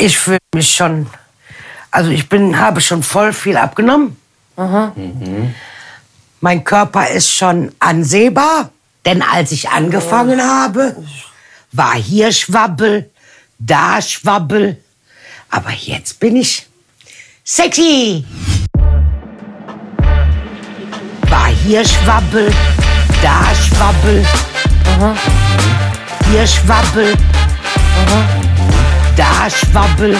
Ich fühle mich schon, also ich bin, habe schon voll viel abgenommen. Mein Körper ist schon ansehbar, denn als ich angefangen habe, war hier Schwabbel, da Schwabbel, aber jetzt bin ich sexy. War hier Schwabbel, da Schwabbel, hier Schwabbel, da Schwabbel,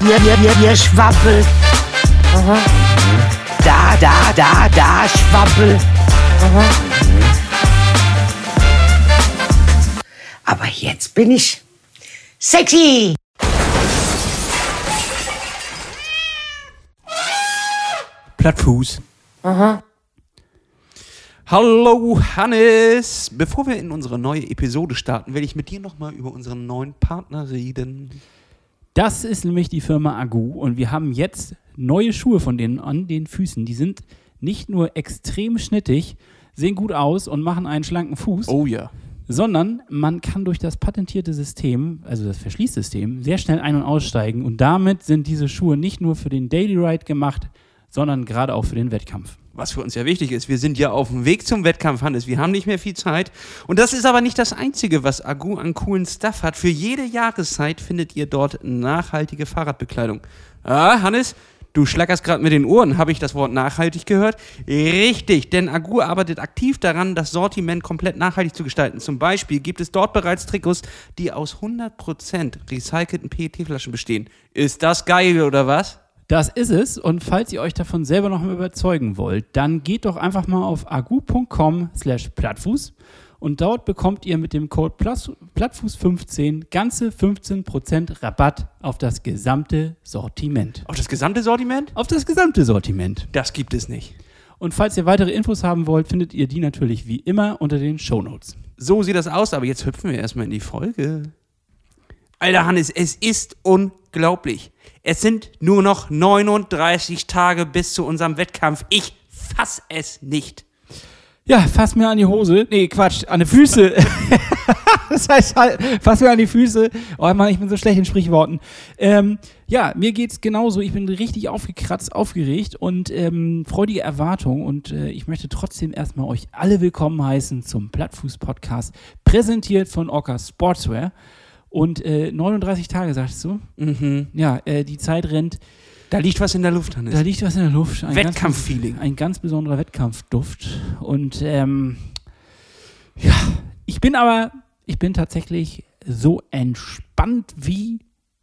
hier, hier, hier, hier Schwabbel, da, da, da, da Schwabbel. Aber jetzt bin ich sexy. Plattfuß. Hallo Hannes! Bevor wir in unsere neue Episode starten, will ich mit dir nochmal über unseren neuen Partner reden. Das ist nämlich die Firma Agu und wir haben jetzt neue Schuhe von denen an den Füßen. Die sind nicht nur extrem schnittig, sehen gut aus und machen einen schlanken Fuß, Oh ja. sondern man kann durch das patentierte System, also das Verschließsystem, sehr schnell ein- und aussteigen und damit sind diese Schuhe nicht nur für den Daily Ride gemacht, sondern gerade auch für den Wettkampf. Was für uns ja wichtig ist, wir sind ja auf dem Weg zum Wettkampf, Hannes. Wir haben nicht mehr viel Zeit. Und das ist aber nicht das Einzige, was Agu an coolen Stuff hat. Für jede Jahreszeit findet ihr dort nachhaltige Fahrradbekleidung. Ah, Hannes, du schlackerst gerade mit den Ohren. Habe ich das Wort nachhaltig gehört? Richtig, denn Agu arbeitet aktiv daran, das Sortiment komplett nachhaltig zu gestalten. Zum Beispiel gibt es dort bereits Trikots, die aus 100% recycelten PET-Flaschen bestehen. Ist das geil oder was? Das ist es. Und falls ihr euch davon selber noch mal überzeugen wollt, dann geht doch einfach mal auf agu.com slash plattfuß und dort bekommt ihr mit dem Code Plus- Plattfuß15 ganze 15% Rabatt auf das gesamte Sortiment. Auf das gesamte Sortiment? Auf das gesamte Sortiment. Das gibt es nicht. Und falls ihr weitere Infos haben wollt, findet ihr die natürlich wie immer unter den Shownotes. So sieht das aus, aber jetzt hüpfen wir erstmal in die Folge. Alter Hannes, es ist unglaublich. Es sind nur noch 39 Tage bis zu unserem Wettkampf. Ich fass es nicht. Ja, fass mir an die Hose. Nee, Quatsch, an die Füße. das heißt halt, fass mir an die Füße. Oh Mann, ich bin so schlecht in Sprichworten. Ähm, ja, mir geht's genauso. Ich bin richtig aufgekratzt, aufgeregt und ähm, freudige Erwartung. Und äh, ich möchte trotzdem erstmal euch alle willkommen heißen zum Plattfuß-Podcast, präsentiert von Orca Sportswear. Und äh, 39 Tage, sagst du? Mhm. Ja, äh, die Zeit rennt. Da liegt was in der Luft, Hannes. Da liegt was in der Luft. Ein ganz- Wettkampffeeling. Ein ganz besonderer Wettkampfduft. Und ähm, ja, ich bin aber, ich bin tatsächlich so entspannt wie,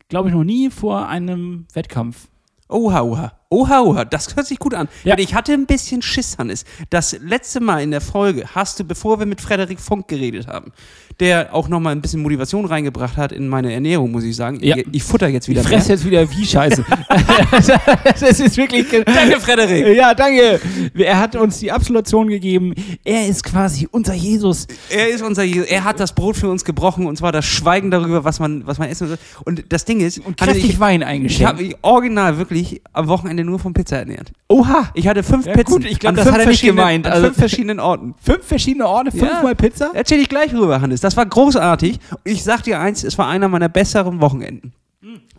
glaube ich, noch nie vor einem Wettkampf. Oha, oha. Oha, oha. Das hört sich gut an. Ja. Ich hatte ein bisschen Schiss, Hannes. Das letzte Mal in der Folge hast du, bevor wir mit Frederik Funk geredet haben, der auch nochmal ein bisschen Motivation reingebracht hat in meine Ernährung, muss ich sagen. Ja. Ich, ich futter jetzt wieder Ich fresse jetzt wieder wie Scheiße. das ist wirklich. Danke, Frederik. Ja, danke. Er hat uns die Absolution gegeben. Er ist quasi unser Jesus. Er ist unser Jesus. Er hat das Brot für uns gebrochen und zwar das Schweigen darüber, was man, was man essen soll. Und das Ding ist, Und kräftig ich, Wein ich eingeschenkt. habe mich original wirklich am Wochenende nur von Pizza ernährt. Oha. Ich hatte fünf Ja, Pizzen. gut, ich glaub, an das hat er nicht gemeint. An Also- fünf verschiedenen Orten. Fünf verschiedene Orte, Ja. fünfmal Pizza? Erzähl ich gleich rüber, Hannes. Das war großartig. Und ich sag dir eins, es war einer meiner besseren Wochenenden.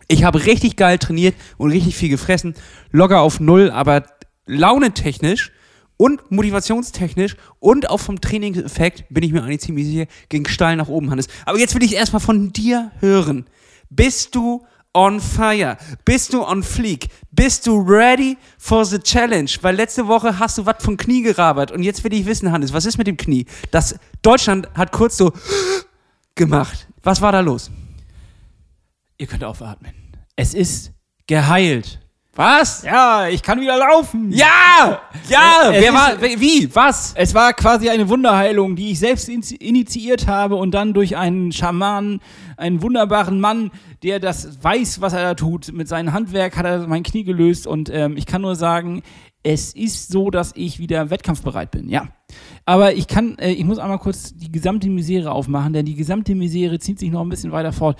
Ich habe richtig geil trainiert und richtig viel gefressen. Locker auf Null, aber launetechnisch und motivationstechnisch und auch vom Trainingseffekt bin ich mir eigentlich ziemlich sicher, ging steil nach oben, Hannes. Aber jetzt will ich erstmal von dir hören. Bist du on fire? Bist du on fleek? Bist du ready for the challenge? Weil letzte Woche hast du was vom Knie gerabert und jetzt will ich wissen, Hannes, was ist mit dem Knie? Das Deutschland hat kurz so gemacht. Was war da los? Ihr könnt aufatmen. Es ist geheilt. Was? Ja, ich kann wieder laufen. Ja! Ja! Es Wer war, wie? Was? Es war quasi eine Wunderheilung, die ich selbst initi- initiiert habe und dann durch einen Schamanen, einen wunderbaren Mann, der das weiß, was er da tut. Mit seinem Handwerk hat er mein Knie gelöst und ähm, ich kann nur sagen, es ist so, dass ich wieder wettkampfbereit bin, ja. Aber ich kann, äh, ich muss einmal kurz die gesamte Misere aufmachen, denn die gesamte Misere zieht sich noch ein bisschen weiter fort.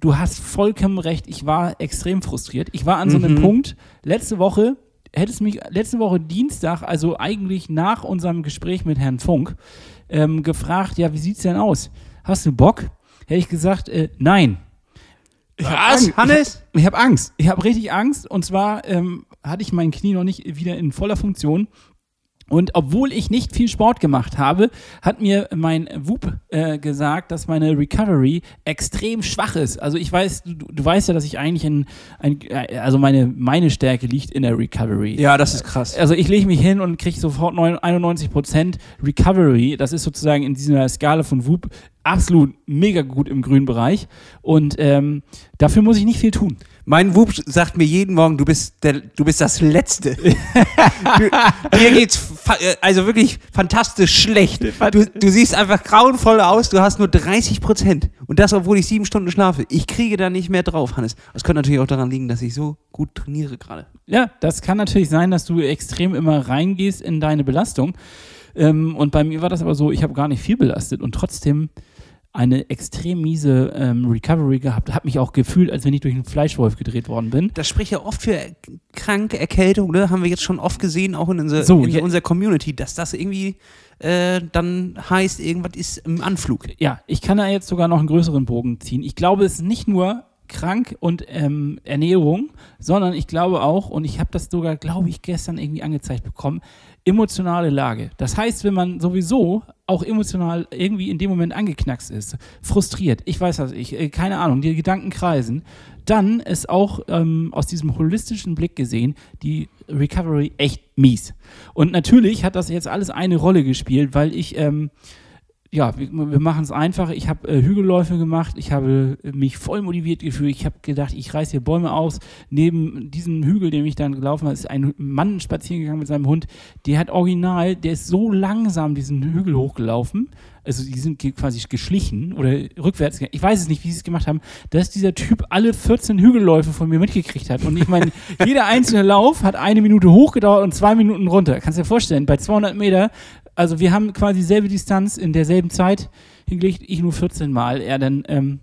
Du hast vollkommen recht, ich war extrem frustriert. Ich war an so einem Punkt, letzte Woche, hättest mich letzte Woche Dienstag, also eigentlich nach unserem Gespräch mit Herrn Funk, ähm, gefragt, ja, wie sieht's denn aus? Hast du Bock? Hätte ich gesagt, äh, nein. Ich hab Was, Angst. Hannes? Ich, ich habe Angst. Ich habe richtig Angst. Und zwar ähm, hatte ich mein Knie noch nicht wieder in voller Funktion. Und obwohl ich nicht viel Sport gemacht habe, hat mir mein Whoop äh, gesagt, dass meine Recovery extrem schwach ist. Also ich weiß, du, du weißt ja, dass ich eigentlich in, ein, äh, also meine, meine Stärke liegt in der Recovery. Ja, das ist krass. Also ich lege mich hin und kriege sofort 9 91% Recovery. Das ist sozusagen in dieser Skala von Whoop absolut mega gut im grünen Bereich. Und ähm, dafür muss ich nicht viel tun. Mein Whoop sagt mir jeden Morgen, du bist, der, du bist das Letzte. du, dir geht's äh, also wirklich fantastisch schlecht. Du, du siehst einfach grauenvoll aus, du hast nur 30 Prozent. Und das, obwohl ich sieben Stunden schlafe. Ich kriege da nicht mehr drauf, Hannes. Das könnte natürlich auch daran liegen, dass ich so gut trainiere gerade. Ja, das kann natürlich sein, dass du extrem immer reingehst in deine Belastung. Ähm, und bei mir war das aber so, ich habe gar nicht viel belastet und trotzdem eine extrem miese ähm, Recovery gehabt. Habe mich auch gefühlt, als wenn ich durch einen Fleischwolf gedreht worden bin. Das spricht ja oft für kranke Erkältung, ne? Haben wir jetzt schon oft gesehen, auch in, unser, So, in ja- unserer Community, dass das irgendwie äh, dann heißt, irgendwas ist im Anflug. Ja, ich kann da jetzt sogar noch einen größeren Bogen ziehen. Ich glaube, es ist nicht nur krank und ähm, Ernährung, sondern ich glaube auch, und ich habe das sogar, glaube ich, gestern irgendwie angezeigt bekommen, emotionale Lage. Das heißt, wenn man sowieso auch emotional irgendwie in dem Moment angeknackst ist, frustriert, ich weiß was ich, äh, keine Ahnung, die Gedanken kreisen, dann ist auch ähm, aus diesem holistischen Blick gesehen die Recovery echt mies. Und natürlich hat das jetzt alles eine Rolle gespielt, weil ich ähm, ja, wir, wir machen es einfach. Ich habe äh, Hügelläufe gemacht. Ich habe äh, mich voll motiviert gefühlt. Ich habe gedacht, ich reiße hier Bäume aus. Neben diesem Hügel, den ich dann gelaufen habe, ist ein Mann spazieren gegangen mit seinem Hund. Der hat original, der ist so langsam diesen Hügel hochgelaufen. Also die sind quasi geschlichen oder rückwärts. gegangen. Ich weiß es nicht, wie sie es gemacht haben, dass dieser Typ alle 14 Hügelläufe von mir mitgekriegt hat. Und ich meine, jeder einzelne Lauf hat eine Minute hochgedauert und zwei Minuten runter. Kannst du dir vorstellen, bei 200 Meter also wir haben quasi dieselbe Distanz in derselben Zeit hingelegt, ich nur 14 Mal, er dann ähm,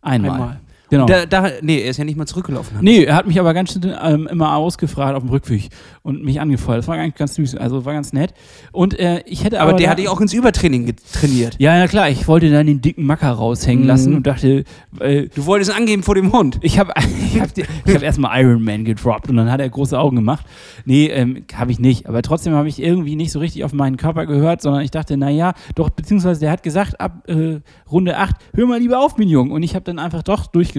einmal. Einmal. Genau. Da, da, nee, er ist ja nicht mal zurückgelaufen. Nee, er hat mich aber ganz schön ähm, immer ausgefragt auf dem Rückweg und mich angefeuert. Das war eigentlich ganz süß, also war ganz nett. Und äh, ich hätte aber. Aber der da- hat dich auch ins Übertraining getrainiert. Ja, ja klar, ich wollte dann den dicken Macker raushängen Mhm. lassen und dachte, äh, Du wolltest angeben vor dem Hund. Ich habe ich hab, ich hab erstmal Iron Man gedroppt und dann hat er große Augen gemacht. Nee, ähm, habe ich nicht. Aber trotzdem habe ich irgendwie nicht so richtig auf meinen Körper gehört, sondern ich dachte, naja, doch, beziehungsweise der hat gesagt, ab äh, Runde 8, hör mal lieber auf, mein Junge. Und ich habe dann einfach doch durchgezogen,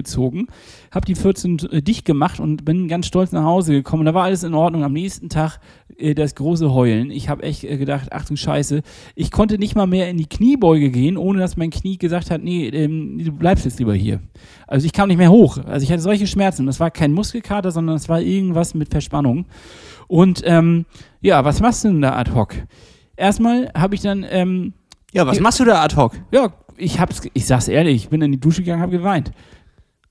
habe die 14 äh, dicht gemacht und bin ganz stolz nach Hause gekommen. Da war alles in Ordnung. Am nächsten Tag äh, das große Heulen. Ich habe echt äh, gedacht, ach du Scheiße, ich konnte nicht mal mehr in die Kniebeuge gehen, ohne dass mein Knie gesagt hat, nee, ähm, du bleibst jetzt lieber hier. Also ich kam nicht mehr hoch. Also ich hatte solche Schmerzen. Das war kein Muskelkater, sondern es war irgendwas mit Verspannung. Und ähm, ja, was machst du denn da ad hoc? Erstmal habe ich dann, ähm, Ja, was machst du da ad hoc? ja, ich hab's, ich sag's ehrlich, ich bin in die Dusche gegangen, habe geweint.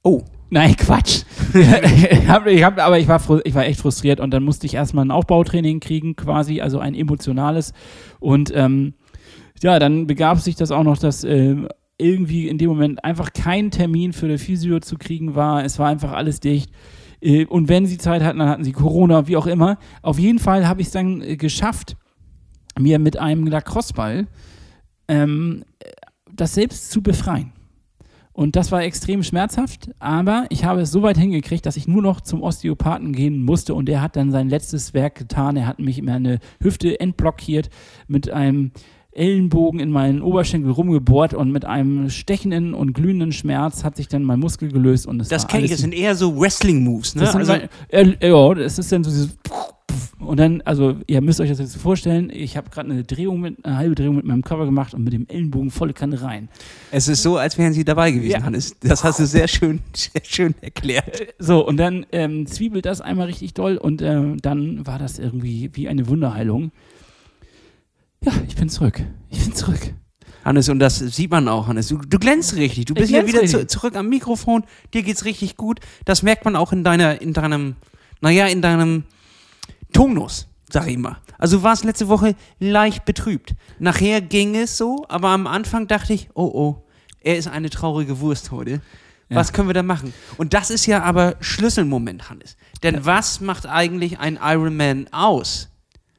Oh, Nein, Quatsch. ich hab, ich hab, aber ich war, ich war echt frustriert und dann musste ich erstmal ein Aufbautraining kriegen, quasi, also ein emotionales. Und ähm, ja, dann begab sich das auch noch, dass ähm, irgendwie in dem Moment einfach kein Termin für die Physio zu kriegen war. Es war einfach alles dicht. Äh, Und wenn sie Zeit hatten, dann hatten sie Corona, wie auch immer. Auf jeden Fall habe ich es dann äh, geschafft, mir mit einem Lacrosse-Ball ähm, das selbst zu befreien. Und das war extrem schmerzhaft, aber ich habe es so weit hingekriegt, dass ich nur noch zum Osteopathen gehen musste und der hat dann sein letztes Werk getan. Er hat mich in meine Hüfte entblockiert mit einem Ellenbogen in meinen Oberschenkel rumgebohrt und mit einem stechenden und glühenden Schmerz hat sich dann mein Muskel gelöst und es das kenne ich. Das sind eher so Wrestling-Moves, ne? das sind Also, mein- äh, ja, das ist dann so dieses und dann, also ihr müsst euch das jetzt vorstellen, ich habe gerade eine Drehung mit, eine halbe Drehung mit meinem Cover gemacht und mit dem Ellenbogen volle Kanne rein. es ist so, als wären sie dabei gewesen, Ja. Hannes. Das hast du sehr schön, sehr schön erklärt. So, und dann ähm, zwiebelt das einmal richtig doll und ähm, dann war das irgendwie wie eine Wunderheilung. Ja, ich bin zurück. Ich bin zurück. Hannes, und das sieht man auch, Hannes. Du, du glänzt richtig. Du bist ja wieder zu, zurück am Mikrofon. Dir geht's richtig gut. Das merkt man auch in deiner, in deinem, naja, in deinem Tonus, sag ich mal. Also du warst letzte Woche leicht betrübt. Nachher ging es so, aber am Anfang dachte ich, oh oh, er ist eine traurige Wurst heute. Was können wir da machen? Und das ist ja aber Schlüsselmoment, Hannes. Denn was macht eigentlich ein Ironman aus?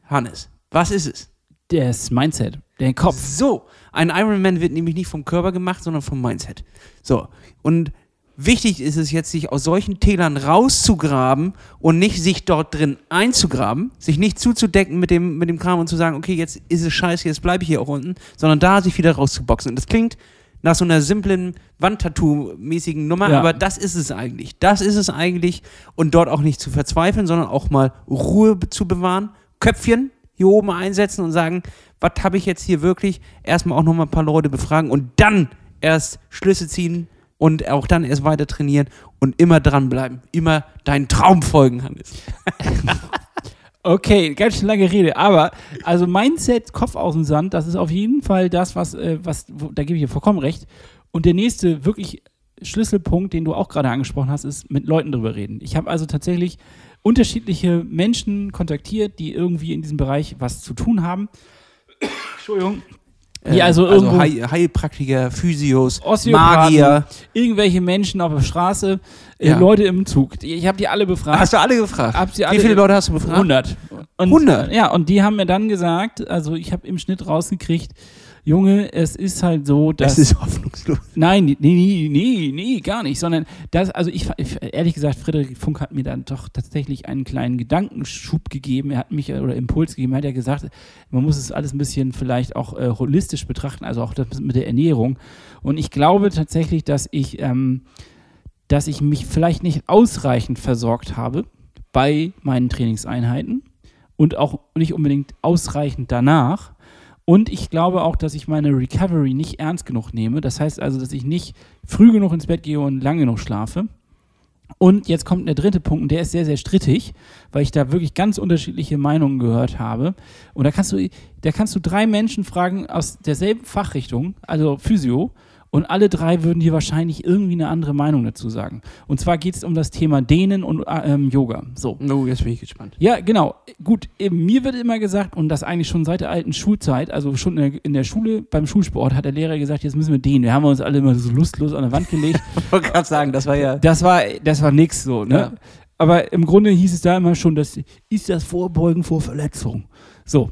Hannes, was ist es? Das Mindset, der Kopf. So, ein Ironman wird nämlich nicht vom Körper gemacht, sondern vom Mindset. So, und Wichtig ist es jetzt, sich aus solchen Tälern rauszugraben und nicht sich dort drin einzugraben, sich nicht zuzudecken mit dem, mit dem Kram und zu sagen, okay, jetzt ist es scheiße, jetzt bleibe ich hier auch unten, sondern da sich wieder rauszuboxen. Und das klingt nach so einer simplen Wandtattoo-mäßigen Nummer, Ja. aber das ist es eigentlich. Das ist es eigentlich. Und dort auch nicht zu verzweifeln, sondern auch mal Ruhe zu bewahren, Köpfchen hier oben einsetzen und sagen, was habe ich jetzt hier wirklich? Erstmal auch nochmal ein paar Leute befragen und dann erst Schlüsse ziehen und auch dann erst weiter trainieren und immer dranbleiben. Immer deinen Traum folgen, Hannes. Okay, ganz schön lange Rede, aber also Mindset, Kopf aus dem Sand, das ist auf jeden Fall das, was, äh, was wo, da gebe ich dir vollkommen recht. Und der nächste wirklich Schlüsselpunkt, den du auch gerade angesprochen hast, ist mit Leuten drüber reden. Ich habe also tatsächlich unterschiedliche Menschen kontaktiert, die irgendwie in diesem Bereich was zu tun haben. Entschuldigung. Die also irgendwo Heil Heilpraktiker, Physios, Magier. irgendwelche Menschen auf der Straße, äh, Ja. Leute im Zug. Ich habe die alle befragt. Hast du alle gefragt? Alle- Wie viele Leute hast du befragt? 100. Und, 100? Ja, und die haben mir dann gesagt, also ich habe im Schnitt rausgekriegt, Junge, es ist halt so, dass. Das ist hoffnungslos. nein, nee, nee, nee, nee, gar nicht, sondern das, also ich, ich, ehrlich gesagt, Frederik Funk hat mir dann doch tatsächlich einen kleinen Gedankenschub gegeben. Er hat mich, oder Impuls gegeben, er hat ja gesagt, man muss es alles ein bisschen vielleicht auch äh, holistisch betrachten, also auch das mit der Ernährung. Und ich glaube tatsächlich, dass ich, ähm, dass ich mich vielleicht nicht ausreichend versorgt habe bei meinen Trainingseinheiten und auch nicht unbedingt ausreichend danach. Und ich glaube auch, dass ich meine Recovery nicht ernst genug nehme. Das heißt also, dass ich nicht früh genug ins Bett gehe und lange genug schlafe. Und jetzt kommt der dritte Punkt, und der ist sehr, sehr strittig, weil ich da wirklich ganz unterschiedliche Meinungen gehört habe. Und da kannst du, da kannst du drei Menschen fragen aus derselben Fachrichtung, also Physio, und alle drei würden dir wahrscheinlich irgendwie eine andere Meinung dazu sagen. Und zwar geht es um das Thema Dehnen und äh, ähm, Yoga. So. No, jetzt bin ich gespannt. Ja, genau. Gut, mir wird immer gesagt, und das eigentlich schon seit der alten Schulzeit, also schon in der, in der Schule, beim Schulsport, hat der Lehrer gesagt, jetzt müssen wir dehnen. Wir haben uns alle immer so lustlos an der Wand gelegt. Ich wollte gerade sagen, das war ja. Das war, das war nix so, ne? Ja. Aber im Grunde hieß es da immer schon, das ist das Vorbeugen vor Verletzung. So.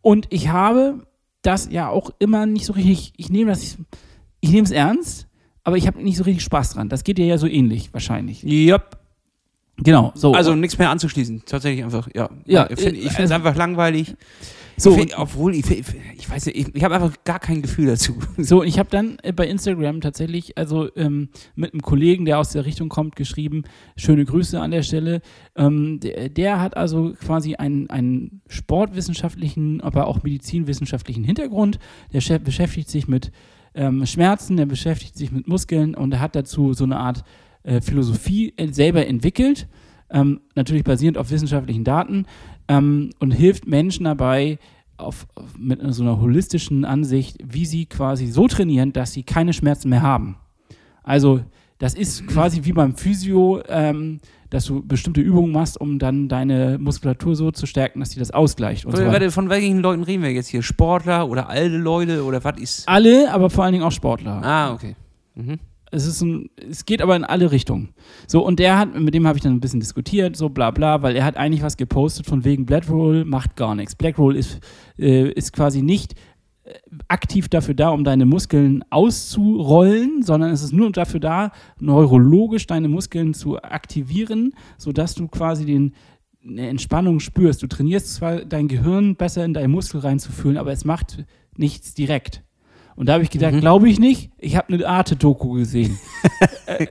Und ich habe das ja auch immer nicht so richtig, ich nehme das, ich nehme es ernst, aber ich habe nicht so richtig Spaß dran. Das geht dir ja so ähnlich wahrscheinlich. Yep. Genau, so. Also nichts mehr anzuschließen. Tatsächlich einfach, ja. Ja, ich finde es einfach langweilig. so, ich find, obwohl, ich, ich weiß nicht, ich, ich habe einfach gar kein Gefühl dazu. So, ich habe dann äh, bei Instagram tatsächlich, also ähm, mit einem Kollegen, der aus der Richtung kommt, geschrieben, schöne Grüße an der Stelle. Ähm, der, der hat also quasi einen, einen sportwissenschaftlichen, aber auch medizinwissenschaftlichen Hintergrund. Der Chef beschäftigt sich mit ähm, Schmerzen, der beschäftigt sich mit Muskeln und er hat dazu so eine Art äh, Philosophie äh, selber entwickelt, ähm, natürlich basierend auf wissenschaftlichen Daten ähm, und hilft Menschen dabei, auf, auf, mit so einer holistischen Ansicht, wie sie quasi so trainieren, dass sie keine Schmerzen mehr haben. Also das ist quasi wie beim Physio, ähm, dass du bestimmte Übungen machst, um dann deine Muskulatur so zu stärken, dass sie das ausgleicht. Und so weiter. Warte, von welchen Leuten reden wir jetzt hier? Sportler oder alte Leute oder was ist? Alle, aber vor allen Dingen auch Sportler. Ah, okay. Mhm. Es, ist ein, es geht aber in alle Richtungen. So, und der hat, mit dem habe ich dann ein bisschen diskutiert, so bla bla, weil er hat eigentlich was gepostet von wegen Blackroll macht gar nichts. Blackroll ist, äh, ist quasi nicht aktiv dafür da, um deine Muskeln auszurollen, sondern es ist nur dafür da, neurologisch deine Muskeln zu aktivieren, sodass du quasi den, eine Entspannung spürst. Du trainierst zwar dein Gehirn besser in deinen Muskel reinzufühlen, aber es macht nichts direkt. Und da habe ich gedacht, Mhm. glaube ich nicht. Ich habe eine Arte-Doku gesehen.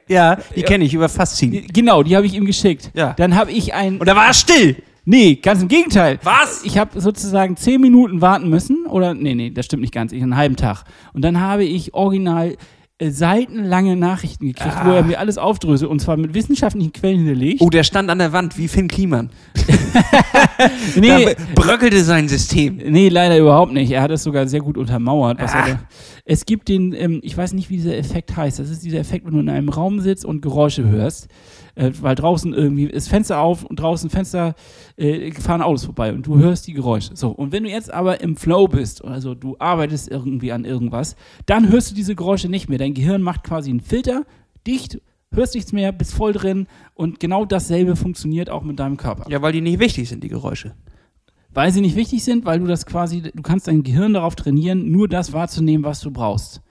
Ja, die kenne ich über Faszien. genau, die habe ich ihm geschickt. Ja. Dann habe ich ein. Und da war er still. Nee, ganz im Gegenteil. Was? Ich habe sozusagen zehn Minuten warten müssen. Oder, nee, nee, das stimmt nicht ganz. Ich einen halben Tag. Und dann habe ich original äh, seitenlange Nachrichten gekriegt, wo er mir alles aufdröselt. Und zwar mit wissenschaftlichen Quellen hinterlegt. Oh, der stand an der Wand wie Finn Kliman. nee, Da bröckelte sein System. Nee, leider überhaupt nicht. Er hat es sogar sehr gut untermauert. Ah. es gibt den, ähm, ich weiß nicht, wie dieser Effekt heißt. Das ist dieser Effekt, wenn du in einem Raum sitzt und Geräusche hörst. Äh, weil draußen irgendwie ist Fenster auf und draußen Fenster äh, fahren Autos vorbei und du hörst die Geräusche. So, und wenn du jetzt aber im Flow bist, also du arbeitest irgendwie an irgendwas, dann hörst du diese Geräusche nicht mehr. Dein Gehirn macht quasi einen Filter, dicht, hörst nichts mehr, bist voll drin und genau dasselbe funktioniert auch mit deinem Körper Ja, weil die nicht wichtig sind, die Geräusche. weil sie nicht wichtig sind, weil du das quasi, du kannst dein Gehirn darauf trainieren, nur das wahrzunehmen, was du brauchst.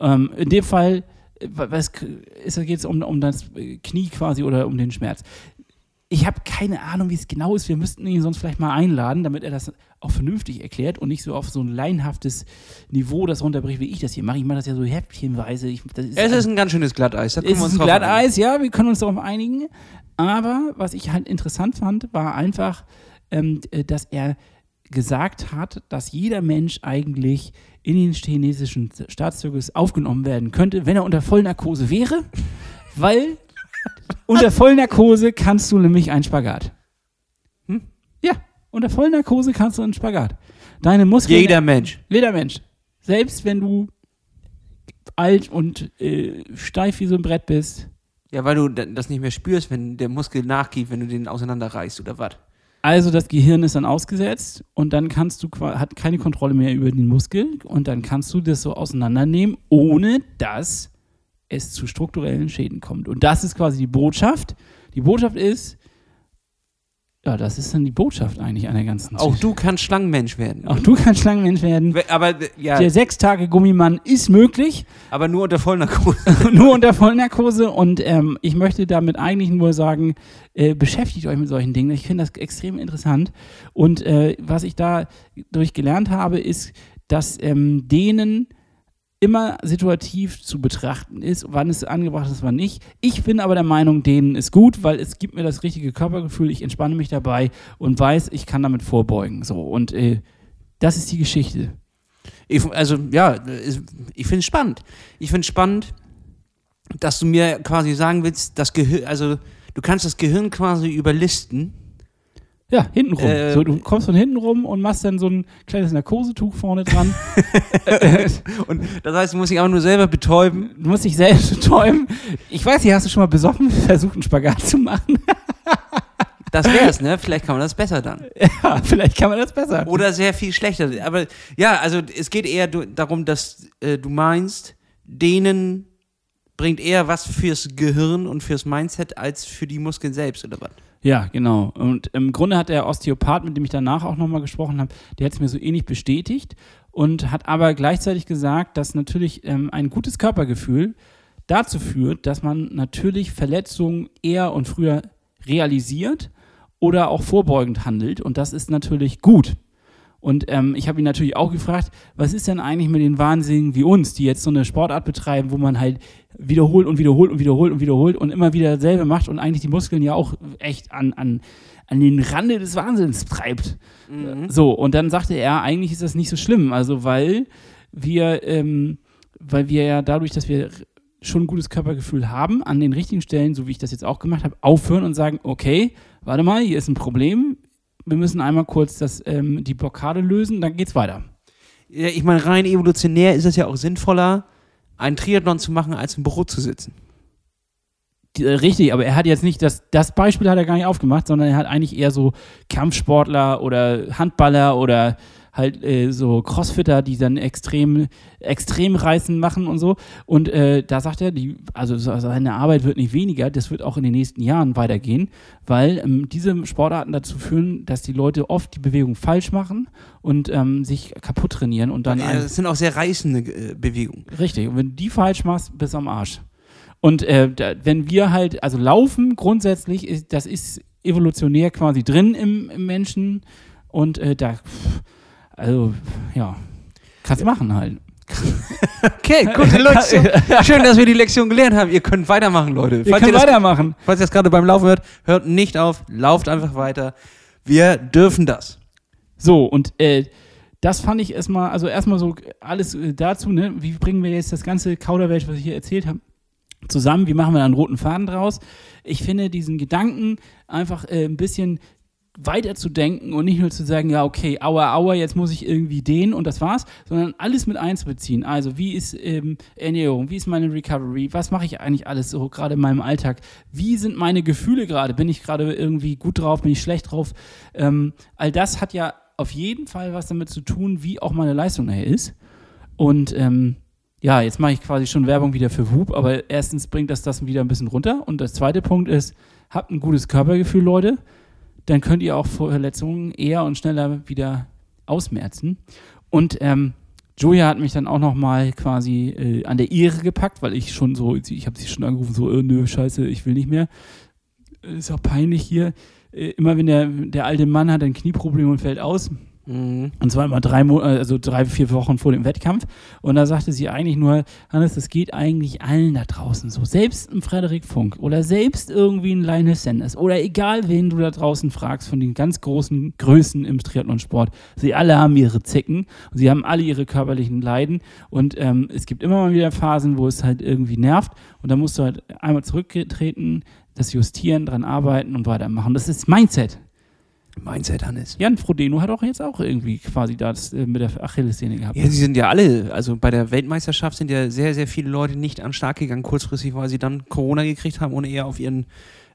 Ähm, in dem Fall was ist, geht es um, um das Knie quasi oder um den Schmerz. Ich habe keine Ahnung, wie es genau ist. Wir müssten ihn sonst vielleicht mal einladen, damit er das auch vernünftig erklärt und nicht so auf so ein laienhaftes Niveau das runterbricht, wie ich das hier mache. Ich mache das ja so häppchenweise. Ich, das Es ist ein ganz schönes Glatteis. Da es ist ein drauf einigen. Glatteis, ja, wir können uns darauf einigen. Aber was ich halt interessant fand, war einfach, ähm, äh, dass er gesagt hat, dass jeder Mensch eigentlich in den chinesischen Staatszirkus aufgenommen werden könnte, wenn er unter Vollnarkose wäre, weil unter Vollnarkose kannst du nämlich einen Spagat. Hm? Ja, unter Vollnarkose kannst du einen Spagat. Deine Muskeln. Jeder Mensch. Jeder Mensch. Selbst wenn du alt und äh, steif wie so ein Brett bist. Ja, weil du das nicht mehr spürst, wenn der Muskel nachgibt, wenn du den auseinanderreißt oder was. Also das Gehirn ist dann ausgesetzt und dann kannst du hat keine Kontrolle mehr über den Muskel und dann kannst du das so auseinandernehmen, ohne dass es zu strukturellen Schäden kommt. Und das ist quasi die Botschaft. Die Botschaft ist, ja, das ist dann die Botschaft eigentlich an der ganzen Auch du kannst Schlangenmensch werden. Auch du kannst Schlangenmensch werden. We- Aber, äh, ja, Der sechs Tage Gummimann ist möglich. aber nur unter Vollnarkose. nur unter Vollnarkose und ähm, ich möchte damit eigentlich nur sagen, äh, beschäftigt euch mit solchen Dingen. Ich finde das extrem interessant und äh, was ich da durch gelernt habe, ist, dass ähm, denen immer situativ zu betrachten ist, wann es angebracht ist, wann nicht. Ich bin aber der Meinung, denen ist gut, weil es gibt mir das richtige Körpergefühl, ich entspanne mich dabei und weiß, ich kann damit vorbeugen. So und äh, das ist die Geschichte. Ich, also, ja, ich finde es spannend. Ich finde es spannend, dass du mir quasi sagen willst, das Gehirn, also du kannst das Gehirn quasi überlisten. Ja, hintenrum. Äh, so, du kommst von hinten rum und machst dann so ein kleines Narkosetuch vorne dran. Und das heißt, du musst dich auch nur selber betäuben. du musst dich selbst betäuben. Ich weiß nicht, hast du schon mal besoffen versucht, einen Spagat zu machen? Das wär's, ne? Vielleicht kann man das besser dann. ja, vielleicht kann man das besser. Oder sehr viel schlechter. Aber ja, also es geht eher darum, dass äh, du meinst, denen bringt eher was fürs Gehirn und fürs Mindset als für die Muskeln selbst, oder was? Ja, genau. Und im Grunde hat der Osteopath, mit dem ich danach auch nochmal gesprochen habe, der hat es mir so ähnlich bestätigt und hat aber gleichzeitig gesagt, dass natürlich ähm, ein gutes Körpergefühl dazu führt, dass man natürlich Verletzungen eher und früher realisiert oder auch vorbeugend handelt. Und das ist natürlich gut. Und ähm, ich habe ihn natürlich auch gefragt, was ist denn eigentlich mit den Wahnsinnigen wie uns, die jetzt so eine Sportart betreiben, wo man halt wiederholt und wiederholt und wiederholt und wiederholt und immer wieder dasselbe macht und eigentlich die Muskeln ja auch echt an, an, an den Rande des Wahnsinns treibt. So, und dann sagte er, eigentlich ist das nicht so schlimm, also weil wir, ähm, weil wir ja dadurch, dass wir schon ein gutes Körpergefühl haben, an den richtigen Stellen, so wie ich das jetzt auch gemacht habe, aufhören und sagen, okay, warte mal, hier ist ein Problem, wir müssen einmal kurz das, ähm, die Blockade lösen, dann geht's weiter. Ja, ich meine, rein evolutionär ist es ja auch sinnvoller, einen Triathlon zu machen, als im Büro zu sitzen. Äh, Richtig, aber er hat jetzt nicht, das, das Beispiel hat er gar nicht aufgemacht, sondern er hat eigentlich eher so Kampfsportler oder Handballer oder halt äh, so Crossfitter, die dann extrem, extrem Reißen machen und so. Und äh, da sagt er, die, also so- seine Arbeit wird nicht weniger, das wird auch in den nächsten Jahren weitergehen, weil ähm, diese Sportarten dazu führen, dass die Leute oft die Bewegung falsch machen und ähm, sich kaputt trainieren und dann Ja, das sind auch sehr reißende äh, Bewegungen. Richtig. Und wenn du die falsch machst, bist du am Arsch. Und äh, da, wenn wir halt, also laufen grundsätzlich, ist, das ist evolutionär quasi drin im, im Menschen. Und äh, da, pff, also, ja, kannst du machen halt. Okay, gute Lektion. Schön, dass wir die Lektion gelernt haben. Ihr könnt weitermachen, Leute. Wir Falls können ihr, das, weitermachen. falls ihr das gerade beim Laufen hört, hört nicht auf, lauft einfach weiter. Wir dürfen das. So, und äh, das fand ich erstmal, also erstmal so alles äh, dazu, ne? Wie bringen wir jetzt das ganze Kauderwelsch, was ich hier erzählt habe, zusammen? Wie machen wir da einen roten Faden draus? Ich finde diesen Gedanken einfach äh, ein bisschen weiter zu denken und nicht nur zu sagen, ja, okay, aua, aua, jetzt muss ich irgendwie den und das war's, sondern alles mit einzubeziehen. Also, wie ist ähm, Ernährung, wie ist meine Recovery, was mache ich eigentlich alles so gerade in meinem Alltag, wie sind meine Gefühle gerade, bin ich gerade irgendwie gut drauf, bin ich schlecht drauf, ähm, all das hat ja auf jeden Fall was damit zu tun, wie auch meine Leistung nachher ist. Und ähm, ja, jetzt mache ich quasi schon Werbung wieder für Whoop, aber erstens bringt das das wieder ein bisschen runter. Und der zweite Punkt ist, habt ein gutes Körpergefühl, Leute. Dann könnt ihr auch Verletzungen eher und schneller wieder ausmerzen. Und ähm, Julia hat mich dann auch noch mal quasi äh, an der Ehre gepackt, weil ich schon so, ich habe sie schon angerufen, so, äh, nö, scheiße, ich will nicht mehr. Ist auch peinlich hier. Äh, immer wenn der, der alte Mann hat ein Knieproblem und fällt aus, Mhm. und zwar immer drei, äh, also drei, vier Wochen vor dem Wettkampf. Und da sagte sie eigentlich nur, Hannes, das geht eigentlich allen da draußen so. Selbst ein Frederik Funk oder selbst irgendwie ein Linus Sanders oder egal wen du da draußen fragst von den ganz großen Größen im Triathlonsport. Sie alle haben ihre Zicken und sie haben alle ihre körperlichen Leiden. Und ähm, es gibt immer mal wieder Phasen, wo es halt irgendwie nervt. Und da musst du halt einmal zurücktreten, das justieren, dran arbeiten und weitermachen. Das ist Mindset. Mindset, Hannes. Jan Frodeno hat auch jetzt auch irgendwie quasi das äh, mit der Achillessehne gehabt. Ja, sie sind ja alle, also bei der Weltmeisterschaft sind ja sehr, sehr viele Leute nicht an Start gegangen, kurzfristig, weil sie dann Corona gekriegt haben und eher auf ihren,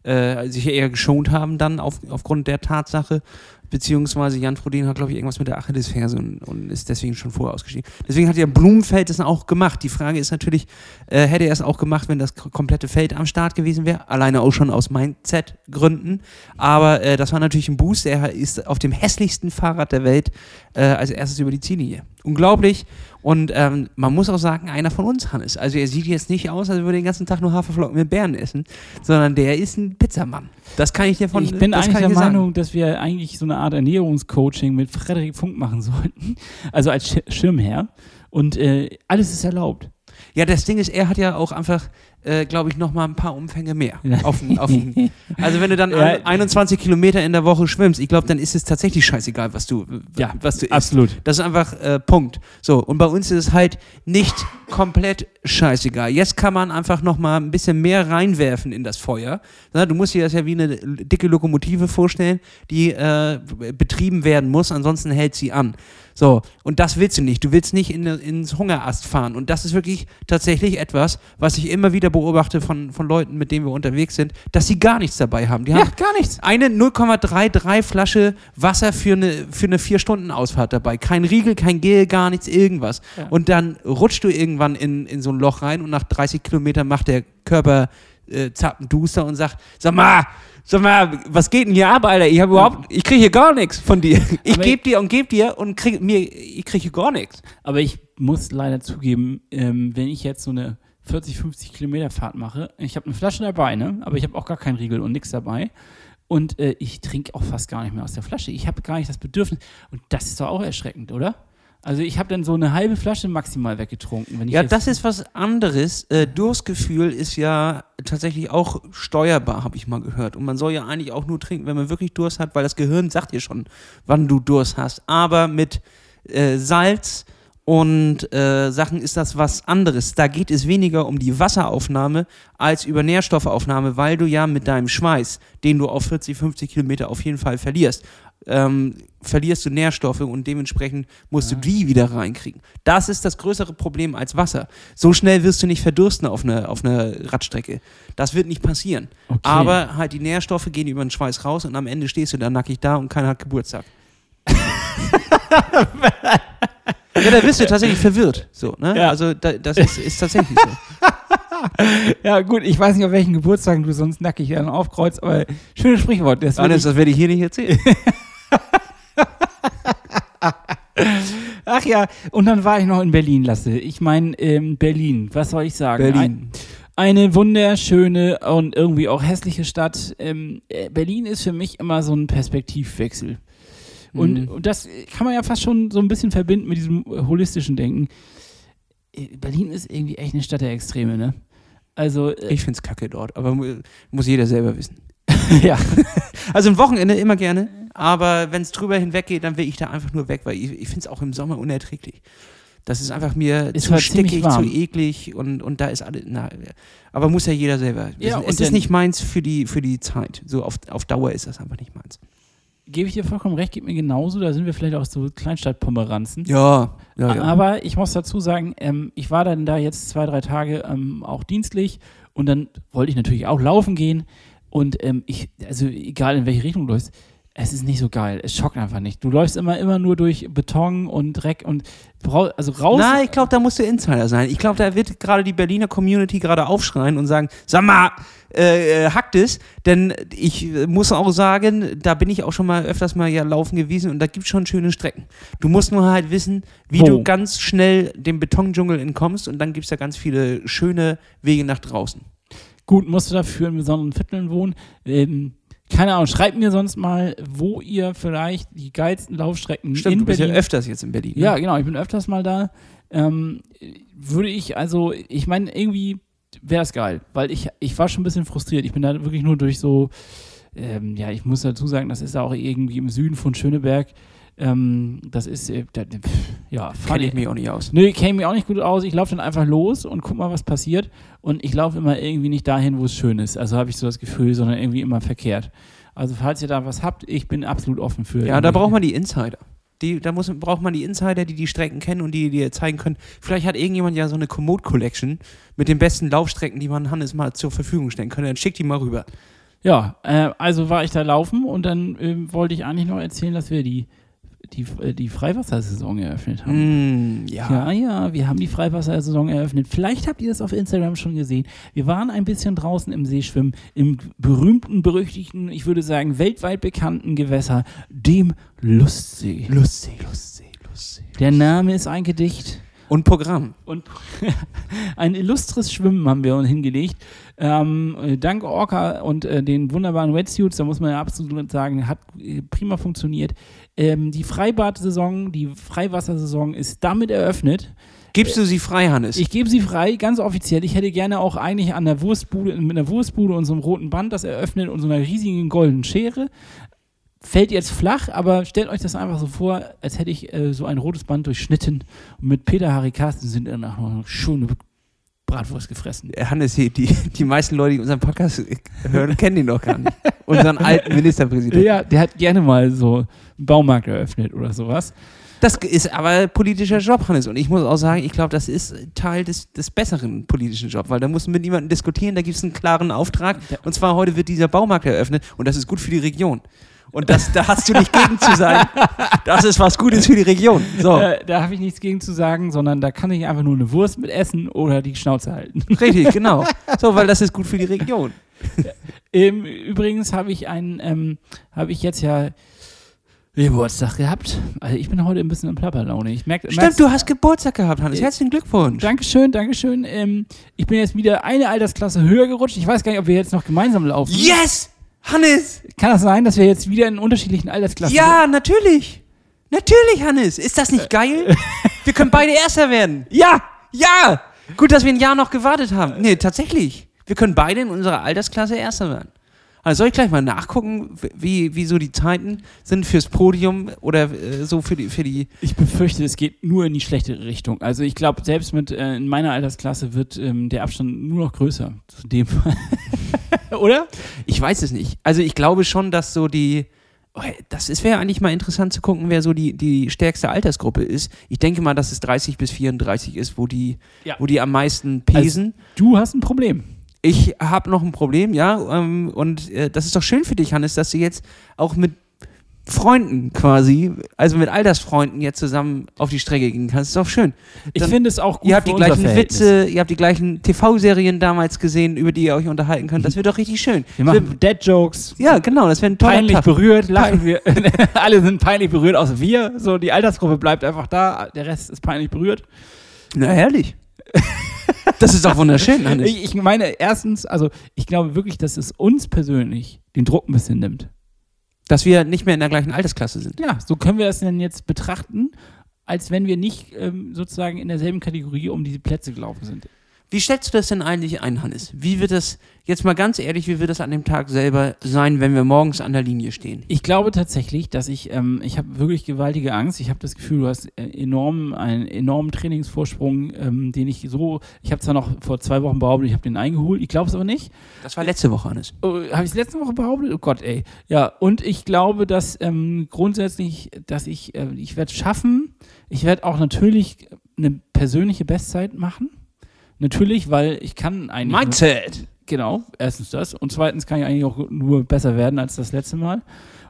äh, sich eher geschont haben dann auf, aufgrund der Tatsache. Beziehungsweise Jan Frodeno hat, glaube ich, irgendwas mit der Achillesferse und, und ist deswegen schon vorher ausgestiegen. Deswegen hat ja Blumenfeld das auch gemacht. Die Frage ist natürlich, äh, hätte er es auch gemacht, wenn das komplette Feld am Start gewesen wäre? Alleine auch schon aus Mindset-Gründen. Aber äh, das war natürlich ein Boost. Er ist auf dem hässlichsten Fahrrad der Welt äh, als erstes über die Ziellinie. Unglaublich. Und ähm, man muss auch sagen, einer von uns, Hannes. Also er sieht jetzt nicht aus, als würde er den ganzen Tag nur Haferflocken mit Bären essen, sondern der ist ein Pizzamann. Das kann ich dir von ich bin eigentlich der dir sagen. Meinung, dass wir eigentlich so eine Art Ernährungscoaching mit Frederik Funk machen sollten. Also als Sch Schirmherr. Und äh, alles ist erlaubt. Ja, das Ding ist, er hat ja auch einfach, äh, glaube ich, noch mal ein paar Umfänge mehr. Auf, auf, also wenn du dann Ja. ein- 21 Kilometer in der Woche schwimmst, ich glaube, dann ist es tatsächlich scheißegal, was du, Ja, was du isst. absolut. Das ist einfach äh, Punkt. So, und bei uns ist es halt nicht komplett scheißegal. Jetzt kann man einfach noch mal ein bisschen mehr reinwerfen in das Feuer. Na, du musst dir das ja wie eine dicke Lokomotive vorstellen, die äh, betrieben werden muss, ansonsten hält sie an. So, und das willst du nicht. Du willst nicht in, ins Hungerast fahren. Und das ist wirklich tatsächlich etwas, was ich immer wieder beobachte von, von Leuten, mit denen wir unterwegs sind, dass sie gar nichts dabei haben. Die haben gar nichts. eine 0,33 Flasche Wasser für eine, für eine 4-Stunden-Ausfahrt dabei. Kein Riegel, kein Gel, gar nichts, irgendwas. Ja. Und dann rutschst du irgendwann in, in so ein Loch rein und nach 30 Kilometern macht der Körper äh, zappenduster und sagt, sag mal, sag mal, was geht denn hier ab, Alter? Ich habe überhaupt, ich kriege hier gar nichts von dir. Ich gebe dir und gebe dir und krieg, mir, ich kriege hier gar nichts. Aber ich muss leider zugeben, ähm, wenn ich jetzt so eine 40, 50 Kilometer Fahrt mache, ich habe eine Flasche dabei, ne? aber ich habe auch gar keinen Riegel und nichts dabei. Und äh, ich trinke auch fast gar nicht mehr aus der Flasche. Ich habe gar nicht das Bedürfnis. Und das ist doch auch erschreckend, oder? Also ich habe dann so eine halbe Flasche maximal weggetrunken. Wenn ich Ja, das ist was anderes. Äh, Durstgefühl ist ja tatsächlich auch steuerbar, habe ich mal gehört. Und man soll ja eigentlich auch nur trinken, wenn man wirklich Durst hat, weil das Gehirn sagt dir schon, wann du Durst hast. Aber mit äh, Salz und äh, Sachen ist das was anderes. Da geht es weniger um die Wasseraufnahme als über Nährstoffaufnahme, weil du ja mit deinem Schweiß, den du auf 40, 50 Kilometer auf jeden Fall verlierst, ähm, verlierst du Nährstoffe und dementsprechend musst du die wieder reinkriegen. Das ist das größere Problem als Wasser. So schnell wirst du nicht verdursten auf einer auf einer Radstrecke. Das wird nicht passieren. Okay. Aber halt die Nährstoffe gehen über den Schweiß raus und am Ende stehst du da nackig da und keiner hat Geburtstag. ja, da bist du tatsächlich verwirrt. So, ne? Ja. Also da, das ist, ist tatsächlich so. Ja, gut, ich weiß nicht, auf welchen Geburtstagen du sonst nackig dann aufkreuzt, aber schönes Sprichwort. Das Hannes, das werde ich hier nicht erzählen. Ach ja, und dann war ich noch in Berlin, Lasse. Ich meine, ähm, Berlin, was soll ich sagen? Berlin. Ein, eine wunderschöne und irgendwie auch hässliche Stadt. Ähm, äh, Berlin ist für mich immer so ein Perspektivwechsel. Und, Mhm. und das kann man ja fast schon so ein bisschen verbinden mit diesem holistischen Denken. Äh, Berlin ist irgendwie echt eine Stadt der Extreme, ne? Also, äh, Ich find's kacke dort, aber mu- muss jeder selber wissen. ja. Also ein Wochenende immer gerne, aber wenn es drüber hinweg geht, dann will ich da einfach nur weg, weil ich, ich finde es auch im Sommer unerträglich. Das ist einfach mir Ist zu stickig, zu eklig und, und da ist alles. Na, aber muss ja jeder selber wissen. Ja, und es ist nicht meins für die, für die Zeit. So auf, auf Dauer ist das einfach nicht meins. Gebe ich dir vollkommen recht, geht mir genauso. Da sind wir vielleicht auch so Kleinstadtpomeranzen. Ja, ja, ja. Aber ich muss dazu sagen, ähm, ich war dann da jetzt zwei, drei Tage ähm, auch dienstlich und dann wollte ich natürlich auch laufen gehen. Und ähm, ich, also egal in welche Richtung du läufst, es ist nicht so geil. Es schockt einfach nicht. Du läufst immer, immer nur durch Beton und Dreck und also raus. Na, ich glaube, da musst du Insider sein. Ich glaube, da wird gerade die Berliner Community gerade aufschreien und sagen, sag mal, äh, äh, hackt es. Denn ich äh, muss auch sagen, da bin ich auch schon mal öfters mal ja laufen gewesen und da gibt es schon schöne Strecken. Du musst nur halt wissen, wie Wo? du ganz schnell dem Betondschungel entkommst und dann gibt es da ganz viele schöne Wege nach draußen. Gut, musst du dafür in besonderen Vierteln wohnen. Ähm, keine Ahnung, schreibt mir sonst mal, wo ihr vielleicht die geilsten Laufstrecken Stimmt, in du bist Berlin ja öfters jetzt in Berlin. ne? Ja, genau, ich bin öfters mal da. Ähm, würde ich, also, ich meine, irgendwie wäre es geil, weil ich, ich war schon ein bisschen frustriert. Ich bin da wirklich nur durch so, ähm, ja, ich muss dazu sagen, das ist auch irgendwie im Süden von Schöneberg. Ähm, das ist, äh, da, ja, Kenne ich mich auch nicht aus. Nö, käme mir auch nicht gut aus. Ich laufe dann einfach los und guck mal, was passiert. Und ich laufe immer irgendwie nicht dahin, wo es schön ist. Also habe ich so das Gefühl, sondern irgendwie immer verkehrt. Also falls ihr da was habt, ich bin absolut offen für. Ja, da braucht man die Insider. Die, da muss, braucht man die Insider, die die Strecken kennen und die dir zeigen können. Vielleicht hat irgendjemand ja so eine Komoot-Collection mit den besten Laufstrecken, die man Hannes mal zur Verfügung stellen kann. Dann schick die mal rüber. Ja, äh, also war ich da laufen und dann ähm, wollte ich eigentlich noch erzählen, dass wir die, die, äh, die Freiwassersaison eröffnet haben. Mm, Ja, ja, wir haben die Freiwassersaison eröffnet. Vielleicht habt ihr das auf Instagram schon gesehen. Wir waren ein bisschen draußen im See schwimmen, im berühmten, berüchtigten, ich würde sagen, weltweit bekannten Gewässer, dem Lustsee. Lustig, lustig, lustig. Der Name ist ein Gedicht. Und Programm. Und ein illustres Schwimmen haben wir uns hingelegt. Ähm, äh, dank Orca und äh, den wunderbaren Wetsuits, da muss man ja absolut sagen, hat äh, prima funktioniert. Ähm, die Freibad-Saison, die Freiwassersaison ist damit eröffnet. Gibst du sie frei, Hannes? Ich gebe sie frei, ganz offiziell. Ich hätte gerne auch eigentlich an der Wurstbude, mit einer Wurstbude und so einem roten Band das eröffnet und so einer riesigen goldenen Schere. Fällt jetzt flach, aber stellt euch das einfach so vor, als hätte ich äh, so ein rotes Band durchschnitten und mit Peter Harry Carsten sind danach noch eine schöne Bratwurst gefressen. Äh, Hannes, die, die, meisten Leute, die unseren Podcast hören, kennen ihn doch gar nicht. Unseren alten Ministerpräsidenten. Ja, der hat gerne mal so einen Baumarkt eröffnet oder sowas. Das ist aber politischer Job, Hannes. Und ich muss auch sagen, ich glaube, das ist Teil des, des besseren politischen Jobs, weil da musst du mit niemandem diskutieren, da gibt es einen klaren Auftrag. Und zwar heute wird dieser Baumarkt eröffnet und das ist gut für die Region. Und das, da hast du nicht gegen zu sein. Das ist was Gutes für die Region. So, Äh, da habe ich nichts gegen zu sagen, sondern da kann ich einfach nur eine Wurst mit essen oder die Schnauze halten. richtig, genau. So, weil das ist gut für die Region. Ähm, übrigens habe ich einen, ähm, habe ich jetzt ja Geburtstag gehabt. Also ich bin heute ein bisschen in Plapperlaune. Ich merke, Stimmt, du hast Geburtstag gehabt, Hannes. Äh, Herzlichen Glückwunsch. Dankeschön, Dankeschön. Ähm, ich bin jetzt wieder eine Altersklasse höher gerutscht. Ich weiß gar nicht, ob wir jetzt noch gemeinsam laufen. Yes! Hannes! Kann das sein, dass wir jetzt wieder in unterschiedlichen Altersklassen Ja, natürlich. Natürlich, Hannes. Ist das nicht geil? Wir können beide Erster werden. sind? Ja! Ja! Gut, dass wir ein Jahr noch gewartet haben. Nee, tatsächlich. Wir können beide in unserer Altersklasse Erster werden. Also soll ich gleich mal nachgucken, wie, wie so die Zeiten sind fürs Podium oder äh, so für die, für die. Ich befürchte, es geht nur in die schlechtere Richtung. Also ich glaube, selbst mit äh, in meiner Altersklasse wird ähm, der Abstand nur noch größer. Zu dem Oder? Ich weiß es nicht. Also ich glaube schon, dass so die. Oh, Das wäre eigentlich mal interessant zu gucken, wer so die, die stärkste Altersgruppe ist. Ich denke mal, dass es 30 bis 34 ist, wo die, Ja. wo die am meisten pesen. Du hast ein Problem. Ich habe noch ein Problem, ja. Ähm, und äh, das ist doch schön für dich, Hannes, dass du jetzt auch mit Freunden quasi, also mit Altersfreunden jetzt zusammen auf die Strecke gehen kannst. Ist doch schön. Ich Dann- finde es auch gut ihr habt die gleichen. Witze, ihr habt die gleichen TV-Serien damals gesehen, über die ihr euch unterhalten könnt. Das wird doch richtig schön. Wir machen Dead-Jokes. Ja, genau, das wäre ein toller Peinlich Tag. berührt, lachen wir. Alle sind peinlich berührt, außer wir. So, die Altersgruppe bleibt einfach da, der Rest ist peinlich berührt. Na, herrlich. Das ist doch wunderschön, Hannes. Ich, ich meine, erstens, also ich glaube wirklich, dass es uns persönlich den Druck ein bisschen nimmt. Dass wir nicht mehr in der gleichen Altersklasse sind. Ja, so können wir das denn jetzt betrachten, als wenn wir nicht ähm, sozusagen in derselben Kategorie um diese Plätze gelaufen sind. Wie stellst du das denn eigentlich ein, Hannes? Wie wird das, jetzt mal ganz ehrlich, wie wird das an dem Tag selber sein, wenn wir morgens an der Linie stehen? Ich glaube tatsächlich, dass ich, ähm, ich habe wirklich gewaltige Angst. Ich habe das Gefühl, du hast äh, enorm, einen enormen Trainingsvorsprung, ähm, den ich so, ich habe zwar noch vor zwei Wochen behauptet, ich habe den eingeholt, ich glaube es aber nicht. Das war letzte Woche, Hannes. Oh, habe ich es letzte Woche behauptet? Oh Gott, ey. Ja, und ich glaube, dass ähm, grundsätzlich, dass ich, äh, ich werde es schaffen. Ich werde auch natürlich eine persönliche Bestzeit machen. Natürlich, weil ich kann eigentlich. Mindset! Genau, erstens das. Und zweitens kann ich eigentlich auch nur besser werden als das letzte Mal.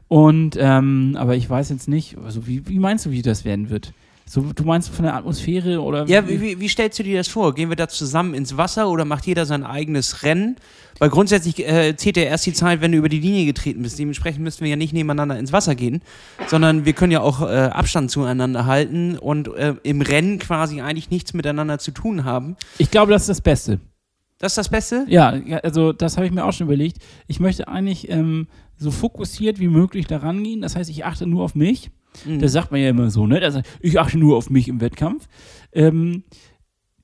Und, ähm, aber ich weiß jetzt nicht, also wie, wie meinst du, wie das werden wird? So, du meinst von der Atmosphäre oder? Ja, wie, wie, wie stellst du dir das vor? Gehen wir da zusammen ins Wasser oder macht jeder sein eigenes Rennen? Weil grundsätzlich äh, zählt ja erst die Zeit, wenn du über die Linie getreten bist. Dementsprechend müssen wir ja nicht nebeneinander ins Wasser gehen, sondern wir können ja auch äh, Abstand zueinander halten und äh, im Rennen quasi eigentlich nichts miteinander zu tun haben. Ich glaube, das ist das Beste. Das ist das Beste? Ja, also das habe ich mir auch schon überlegt. Ich möchte eigentlich ähm, so fokussiert wie möglich daran gehen. Das heißt, ich achte nur auf mich. Mhm. Das sagt man ja immer so, ne? Das, ich achte nur auf mich im Wettkampf. Ähm,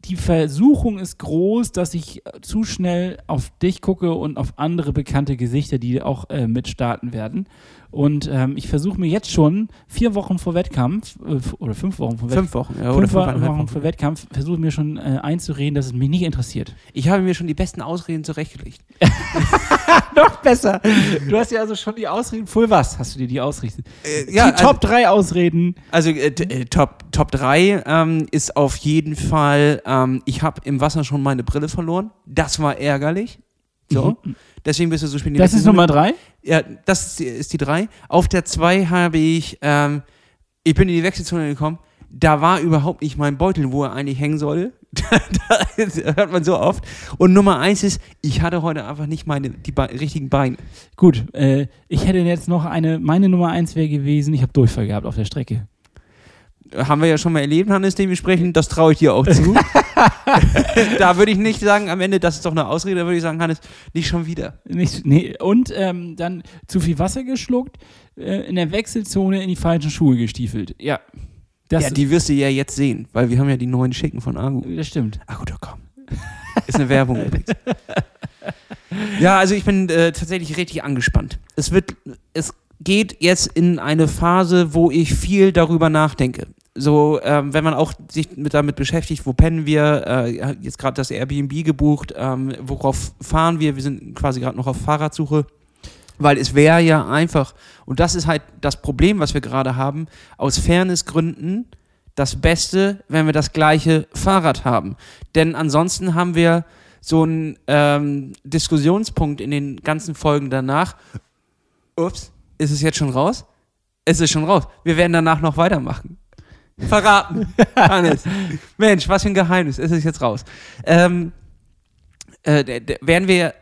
die Versuchung ist groß, dass ich zu schnell auf dich gucke und auf andere bekannte Gesichter, die auch äh, mitstarten werden. Und ähm, ich versuche mir jetzt schon vier Wochen vor Wettkampf äh, oder fünf Wochen vor Fünf Wochen, ja, oder fünf Wochen vor Wettkampf versuche mir schon äh, einzureden, dass es mich nicht interessiert. Ich habe mir schon die besten Ausreden zurechtgelegt. Noch besser. Du hast ja also schon die Ausreden. Für was hast du dir die Ausreden? Äh, die Top 3 Ausreden. Also äh, äh, Top, Top 3 ähm, ist auf jeden Fall, ähm, ich habe im Wasser schon meine Brille verloren. Das war ärgerlich. So. Deswegen bist du so spät Mhm. Das ist. Nummer 3. Ja, das ist die, 3. Auf der 2 habe ich, ähm, ich bin in die Wechselzone gekommen. Da war überhaupt nicht mein Beutel, wo er eigentlich hängen soll. das hört man so oft. Und Nummer 1 ist, ich hatte heute einfach nicht meine, die Be richtigen Beine. Gut, äh, ich hätte jetzt noch eine, meine Nummer 1 wäre gewesen, ich habe Durchfall gehabt auf der Strecke. Haben wir ja schon mal erlebt, Hannes, dementsprechend, das traue ich dir auch zu. da würde ich nicht sagen, am Ende, das ist doch eine Ausrede, da würde ich sagen, Hannes, nicht schon wieder. Nicht, nee. Und ähm, dann zu viel Wasser geschluckt, äh, in der Wechselzone in die falschen Schuhe gestiefelt. Ja. Das, ja, die wirst du ja jetzt sehen, weil wir haben ja die neuen Schicken von Agu. das stimmt. Agu.com. Ist eine Werbung übrigens. Ja, also ich bin äh, tatsächlich richtig angespannt. Es wird, es geht jetzt in eine Phase, wo ich viel darüber nachdenke. So, ähm, wenn man auch sich mit, damit beschäftigt, wo pennen wir, äh, jetzt gerade das Airbnb gebucht, ähm, worauf fahren wir, wir sind quasi gerade noch auf Fahrradsuche. Weil es wäre ja einfach, und das ist halt das Problem, was wir gerade haben, aus Fairnessgründen das Beste, wenn wir das gleiche Fahrrad haben. Denn ansonsten haben wir so einen ähm, Diskussionspunkt in den ganzen Folgen danach. Ups, ist es jetzt schon raus? Es ist schon raus. Wir werden danach noch weitermachen. Verraten. Hannes. Mensch, was für ein Geheimnis. Es ist jetzt raus. Ähm, äh, werden wir,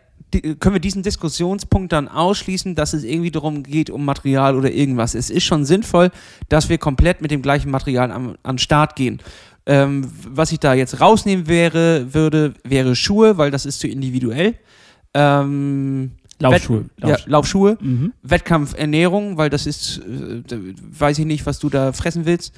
können wir diesen Diskussionspunkt dann ausschließen, dass es irgendwie darum geht, um Material oder irgendwas. Es ist schon sinnvoll, dass wir komplett mit dem gleichen Material am, an den Start gehen. Ähm, was ich da jetzt rausnehmen wäre, würde, wäre Schuhe, weil das ist zu individuell. Ähm, Laufschuhe. Wett- ja, Laufschuhe. Mhm. Wettkampfernährung, weil das ist, äh, weiß ich nicht, was du da fressen willst.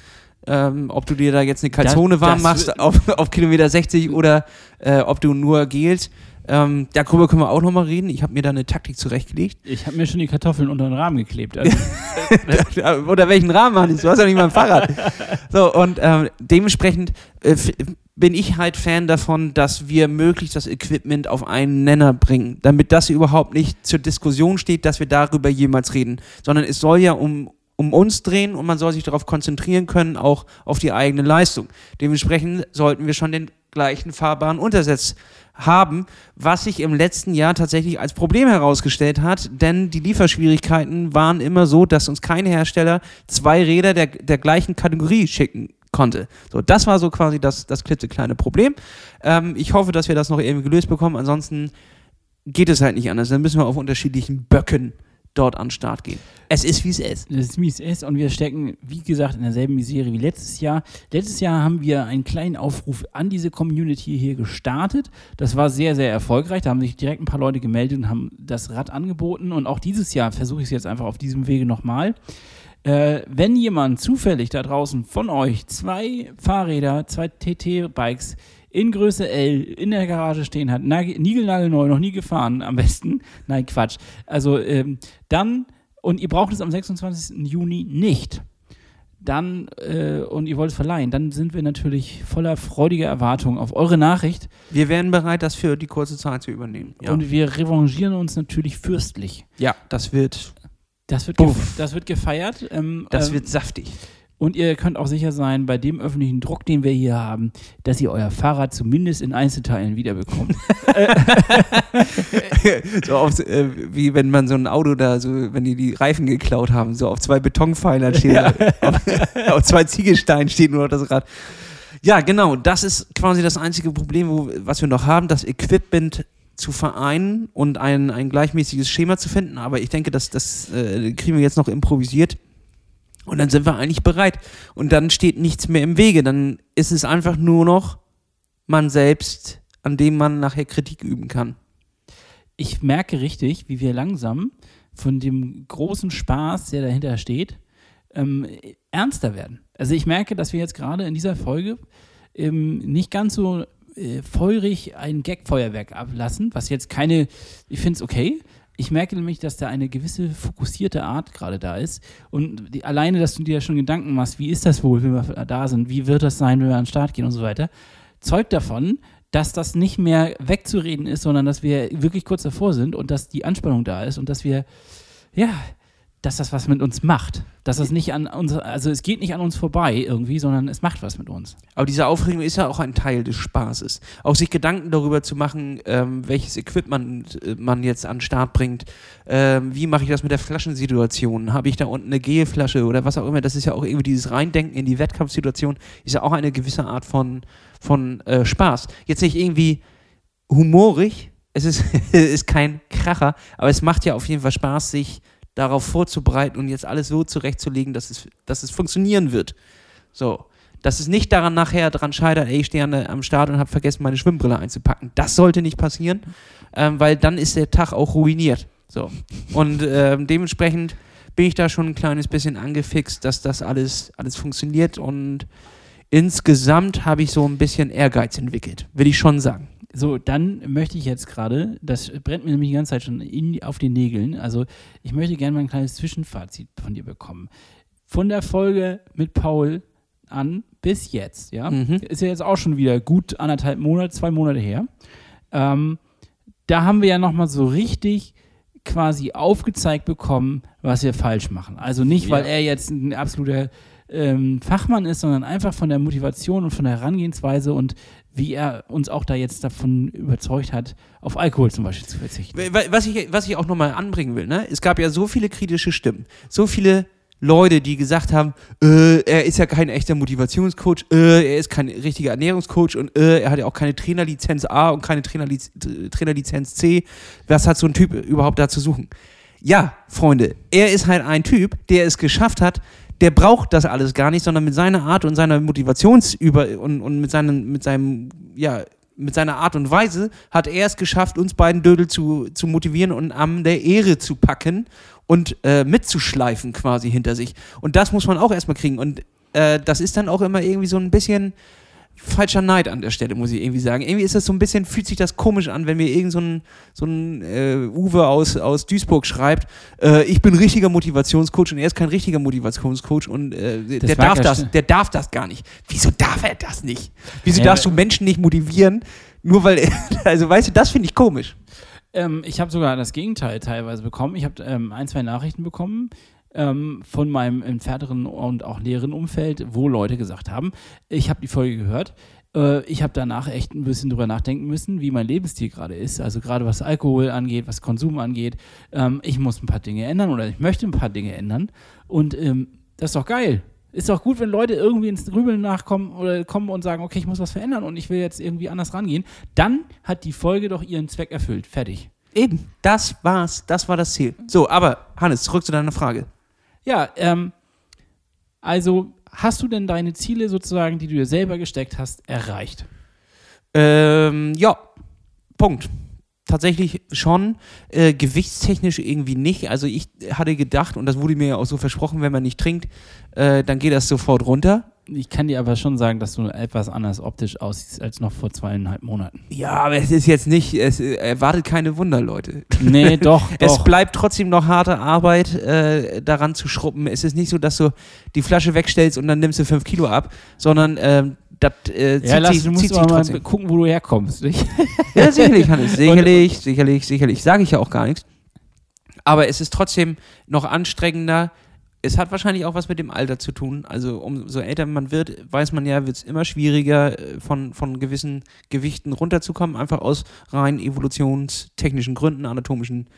Ähm, ob du dir da jetzt eine Kalzone warm machst auf, auf Kilometer 60 oder äh, ob du nur gels. Ähm, darüber können wir auch nochmal reden. Ich habe mir da eine Taktik zurechtgelegt. Ich habe mir schon die Kartoffeln unter den Rahmen geklebt. Also, Unter welchen Rahmen, Hannes? Du hast ja nicht mal ein Fahrrad. So, und ähm, dementsprechend äh, bin ich halt Fan davon, dass wir möglichst das Equipment auf einen Nenner bringen, damit das überhaupt nicht zur Diskussion steht, dass wir darüber jemals reden, sondern es soll ja um um uns drehen und man soll sich darauf konzentrieren können, auch auf die eigene Leistung. Dementsprechend sollten wir schon den gleichen fahrbaren Untersatz haben, was sich im letzten Jahr tatsächlich als Problem herausgestellt hat, denn die Lieferschwierigkeiten waren immer so, dass uns kein Hersteller zwei Räder der, der gleichen Kategorie schicken konnte. So, das war so quasi das, das klitzekleine Problem. Ähm, ich hoffe, dass wir das noch irgendwie gelöst bekommen, ansonsten geht es halt nicht anders. Dann müssen wir auf unterschiedlichen Böcken dort an den Start gehen. Es ist, wie es ist. das ist mies ist und wir stecken, wie gesagt, in derselben Misere wie letztes Jahr. Letztes Jahr haben wir einen kleinen Aufruf an diese Community hier gestartet. Das war sehr, sehr erfolgreich. Da haben sich direkt ein paar Leute gemeldet und haben das Rad angeboten. Und auch dieses Jahr versuche ich es jetzt einfach auf diesem Wege nochmal. Äh, wenn jemand zufällig da draußen von euch zwei Fahrräder, zwei TT-Bikes in Größe L in der Garage stehen hat, nagel- niegelnagelneu, noch nie gefahren, am besten. Nein, Quatsch. Also ähm, dann, und ihr braucht es am 26. Juni nicht, dann, äh, und ihr wollt es verleihen, dann sind wir natürlich voller freudiger Erwartung auf eure Nachricht Wir wären bereit, das für die kurze Zeit zu übernehmen. Ja, und wir revanchieren uns natürlich fürstlich. ja das wird, Das wird, das wird gefeiert. Ähm, das ähm, wird saftig. Und ihr könnt auch sicher sein, bei dem öffentlichen Druck, den wir hier haben, dass ihr euer Fahrrad zumindest in Einzelteilen wiederbekommt. so auf, äh, wie wenn man so ein Auto da, so, wenn die die Reifen geklaut haben, so auf zwei Betonpfeilern steht, auf, auf zwei Ziegelsteinen steht nur noch das Rad. Ja, genau, das ist quasi das einzige Problem, wo, was wir noch haben, das Equipment zu vereinen und ein, ein gleichmäßiges Schema zu finden. Aber ich denke, das, das äh, kriegen wir jetzt noch improvisiert. Und dann sind wir eigentlich bereit. Und dann steht nichts mehr im Wege. Dann ist es einfach nur noch man selbst, an dem man nachher Kritik üben kann. Ich merke richtig, wie wir langsam von dem großen Spaß, der dahinter steht, ähm, ernster werden. Also ich merke, dass wir jetzt gerade in dieser Folge ähm, nicht ganz so äh, feurig ein Gagfeuerwerk ablassen, was jetzt keine, ich finde es okay. Ich merke nämlich, dass da eine gewisse fokussierte Art gerade da ist. Und die, alleine, dass du dir schon Gedanken machst, wie ist das wohl, wenn wir da sind, wie wird das sein, wenn wir an den Start gehen und so weiter, zeugt davon, dass das nicht mehr wegzureden ist, sondern dass wir wirklich kurz davor sind und dass die Anspannung da ist und dass wir, ja, dass das was mit uns macht. Dass das nicht an uns, also es geht nicht an uns vorbei irgendwie, sondern es macht was mit uns. Aber diese Aufregung ist ja auch ein Teil des Spaßes. Auch sich Gedanken darüber zu machen, ähm, welches Equipment äh, man jetzt an den Start bringt. Ähm, wie mache ich das mit der Flaschensituation? Habe ich da unten eine Gelflasche oder was auch immer? Das ist ja auch irgendwie dieses Reindenken in die Wettkampfsituation, ist ja auch eine gewisse Art von, von äh, Spaß. Jetzt nicht irgendwie humorig, es ist, ist kein Kracher, aber es macht ja auf jeden Fall Spaß, sich darauf vorzubereiten und jetzt alles so zurechtzulegen, dass es, dass es funktionieren wird. So. Dass es nicht daran nachher dran scheitert, ey, ich stehe am Start und habe vergessen, meine Schwimmbrille einzupacken. Das sollte nicht passieren, ähm, weil dann ist der Tag auch ruiniert. So. Und ähm, dementsprechend bin ich da schon ein kleines bisschen angefixt, dass das alles, alles funktioniert und insgesamt habe ich so ein bisschen Ehrgeiz entwickelt, will ich schon sagen. So, dann möchte ich jetzt gerade, das brennt mir nämlich die ganze Zeit schon in, auf den Nägeln. Also, ich möchte gerne mal ein kleines Zwischenfazit von dir bekommen. Von der Folge mit Paul an bis jetzt, ja, Mhm. ist ja jetzt auch schon wieder gut anderthalb Monate, zwei Monate her. Ähm, da haben wir ja nochmal so richtig quasi aufgezeigt bekommen, was wir falsch machen. Also nicht, weil Ja. er jetzt ein absoluter ähm, Fachmann ist, sondern einfach von der Motivation und von der Herangehensweise und wie er uns auch da jetzt davon überzeugt hat, auf Alkohol zum Beispiel zu verzichten. Wa- Was ich, was ich auch nochmal anbringen will, ne? es gab ja so viele kritische Stimmen, so viele Leute, die gesagt haben, äh, er ist ja kein echter Motivationscoach, äh, er ist kein richtiger Ernährungscoach und äh, er hat ja auch keine Trainerlizenz A und keine Trainerliz Trainerlizenz C. Was hat so ein Typ überhaupt da zu suchen? Ja, Freunde, er ist halt ein Typ, der es geschafft hat, der braucht das alles gar nicht, sondern mit seiner Art und seiner Motivationsüber und, und mit, seinen, mit seinem, ja, mit seiner Art und Weise hat er es geschafft, uns beiden Dödel zu, zu motivieren und am der Ehre zu packen und äh, mitzuschleifen quasi hinter sich. Und das muss man auch erstmal kriegen. Und äh, das ist dann auch immer irgendwie so ein bisschen falscher Neid an der Stelle, muss ich irgendwie sagen. Irgendwie ist das so ein bisschen, fühlt sich das komisch an, wenn mir irgend so ein, so ein äh, Uwe aus, aus Duisburg schreibt, äh, ich bin richtiger Motivationscoach und er ist kein richtiger Motivationscoach und äh, der, darf das, der darf das gar nicht. Wieso darf er das nicht? Wieso darfst du Menschen nicht motivieren, nur weil, also weißt du, das finde ich komisch. Ähm, ich habe sogar das Gegenteil teilweise bekommen. Ich habe ähm, ein, zwei Nachrichten bekommen ähm, von meinem entfernteren und auch näheren Umfeld, wo Leute gesagt haben, ich habe die Folge gehört. Äh, ich habe danach echt ein bisschen drüber nachdenken müssen, wie mein Lebensstil gerade ist. Also gerade was Alkohol angeht, was Konsum angeht. Ähm, ich muss ein paar Dinge ändern oder ich möchte ein paar Dinge ändern. Und ähm, das ist doch geil. Ist doch gut, wenn Leute irgendwie ins Grübeln nachkommen oder kommen und sagen, okay, ich muss was verändern und ich will jetzt irgendwie anders rangehen. Dann hat die Folge doch ihren Zweck erfüllt. Fertig. Eben, das war's, das war das Ziel. So, aber Hannes, zurück zu deiner Frage. Ja, ähm, also hast du denn deine Ziele sozusagen, die du dir selber gesteckt hast, erreicht? Ähm, ja, Punkt. Tatsächlich schon. Äh, gewichtstechnisch irgendwie nicht. Also ich hatte gedacht, und das wurde mir ja auch so versprochen, wenn man nicht trinkt, äh, dann geht das sofort runter. Ich kann dir aber schon sagen, dass du etwas anders optisch aussiehst als noch vor zweieinhalb Monaten. Ja, aber es ist jetzt nicht, es äh, erwartet keine Wunder, Leute. Nee, doch, Es doch. bleibt trotzdem noch harte Arbeit, äh, daran zu schrubben. Es ist nicht so, dass du die Flasche wegstellst und dann nimmst du fünf Kilo ab, sondern ähm, das äh, zieht Ja, lass, sich, du musst aber mal gucken, wo du herkommst. Nicht? Ja, sicherlich, Hannes. Sicherlich, sicherlich, sicherlich. Sage ich ja auch gar nichts. Aber es ist trotzdem noch anstrengender, es hat wahrscheinlich auch was mit dem Alter zu tun. Also umso älter man wird, weiß man ja, wird es immer schwieriger, äh, von, von gewissen Gewichten runterzukommen, einfach aus rein evolutionstechnischen Gründen, anatomischen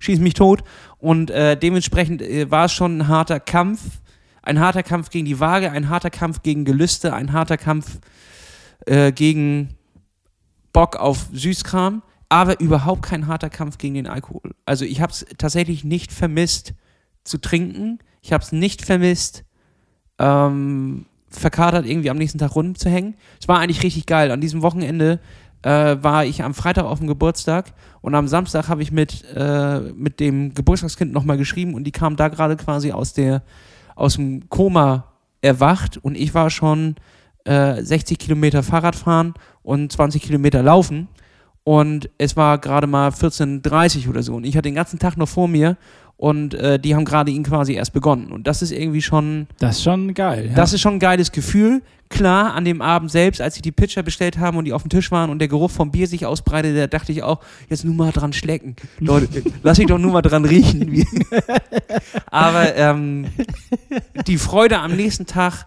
Schieß mich tot. Und äh, dementsprechend äh, war es schon ein harter Kampf. Ein harter Kampf gegen die Waage, ein harter Kampf gegen Gelüste, ein harter Kampf äh, gegen Bock auf Süßkram, aber überhaupt kein harter Kampf gegen den Alkohol. Also ich habe es tatsächlich nicht vermisst zu trinken. Ich habe es nicht vermisst, ähm, verkatert irgendwie am nächsten Tag rumzuhängen. Es war eigentlich richtig geil. An diesem Wochenende äh, war ich am Freitag auf dem Geburtstag und am Samstag habe ich mit, äh, mit dem Geburtstagskind nochmal geschrieben und die kam da gerade quasi aus, der, aus dem Koma erwacht und ich war schon äh, 60 Kilometer Fahrrad fahren und 20 Kilometer laufen und es war gerade mal 14.30 oder so und ich hatte den ganzen Tag noch vor mir und äh, die haben gerade ihn quasi erst begonnen. Und das ist irgendwie schon. Das ist schon geil. Ja. Das ist schon ein geiles Gefühl. Klar, an dem Abend selbst, als sie die Pitcher bestellt haben und die auf dem Tisch waren und der Geruch vom Bier sich ausbreitete, da dachte ich auch, jetzt nur mal dran schlecken. Leute, lass ich doch nur mal dran riechen. Aber ähm, die Freude am nächsten Tag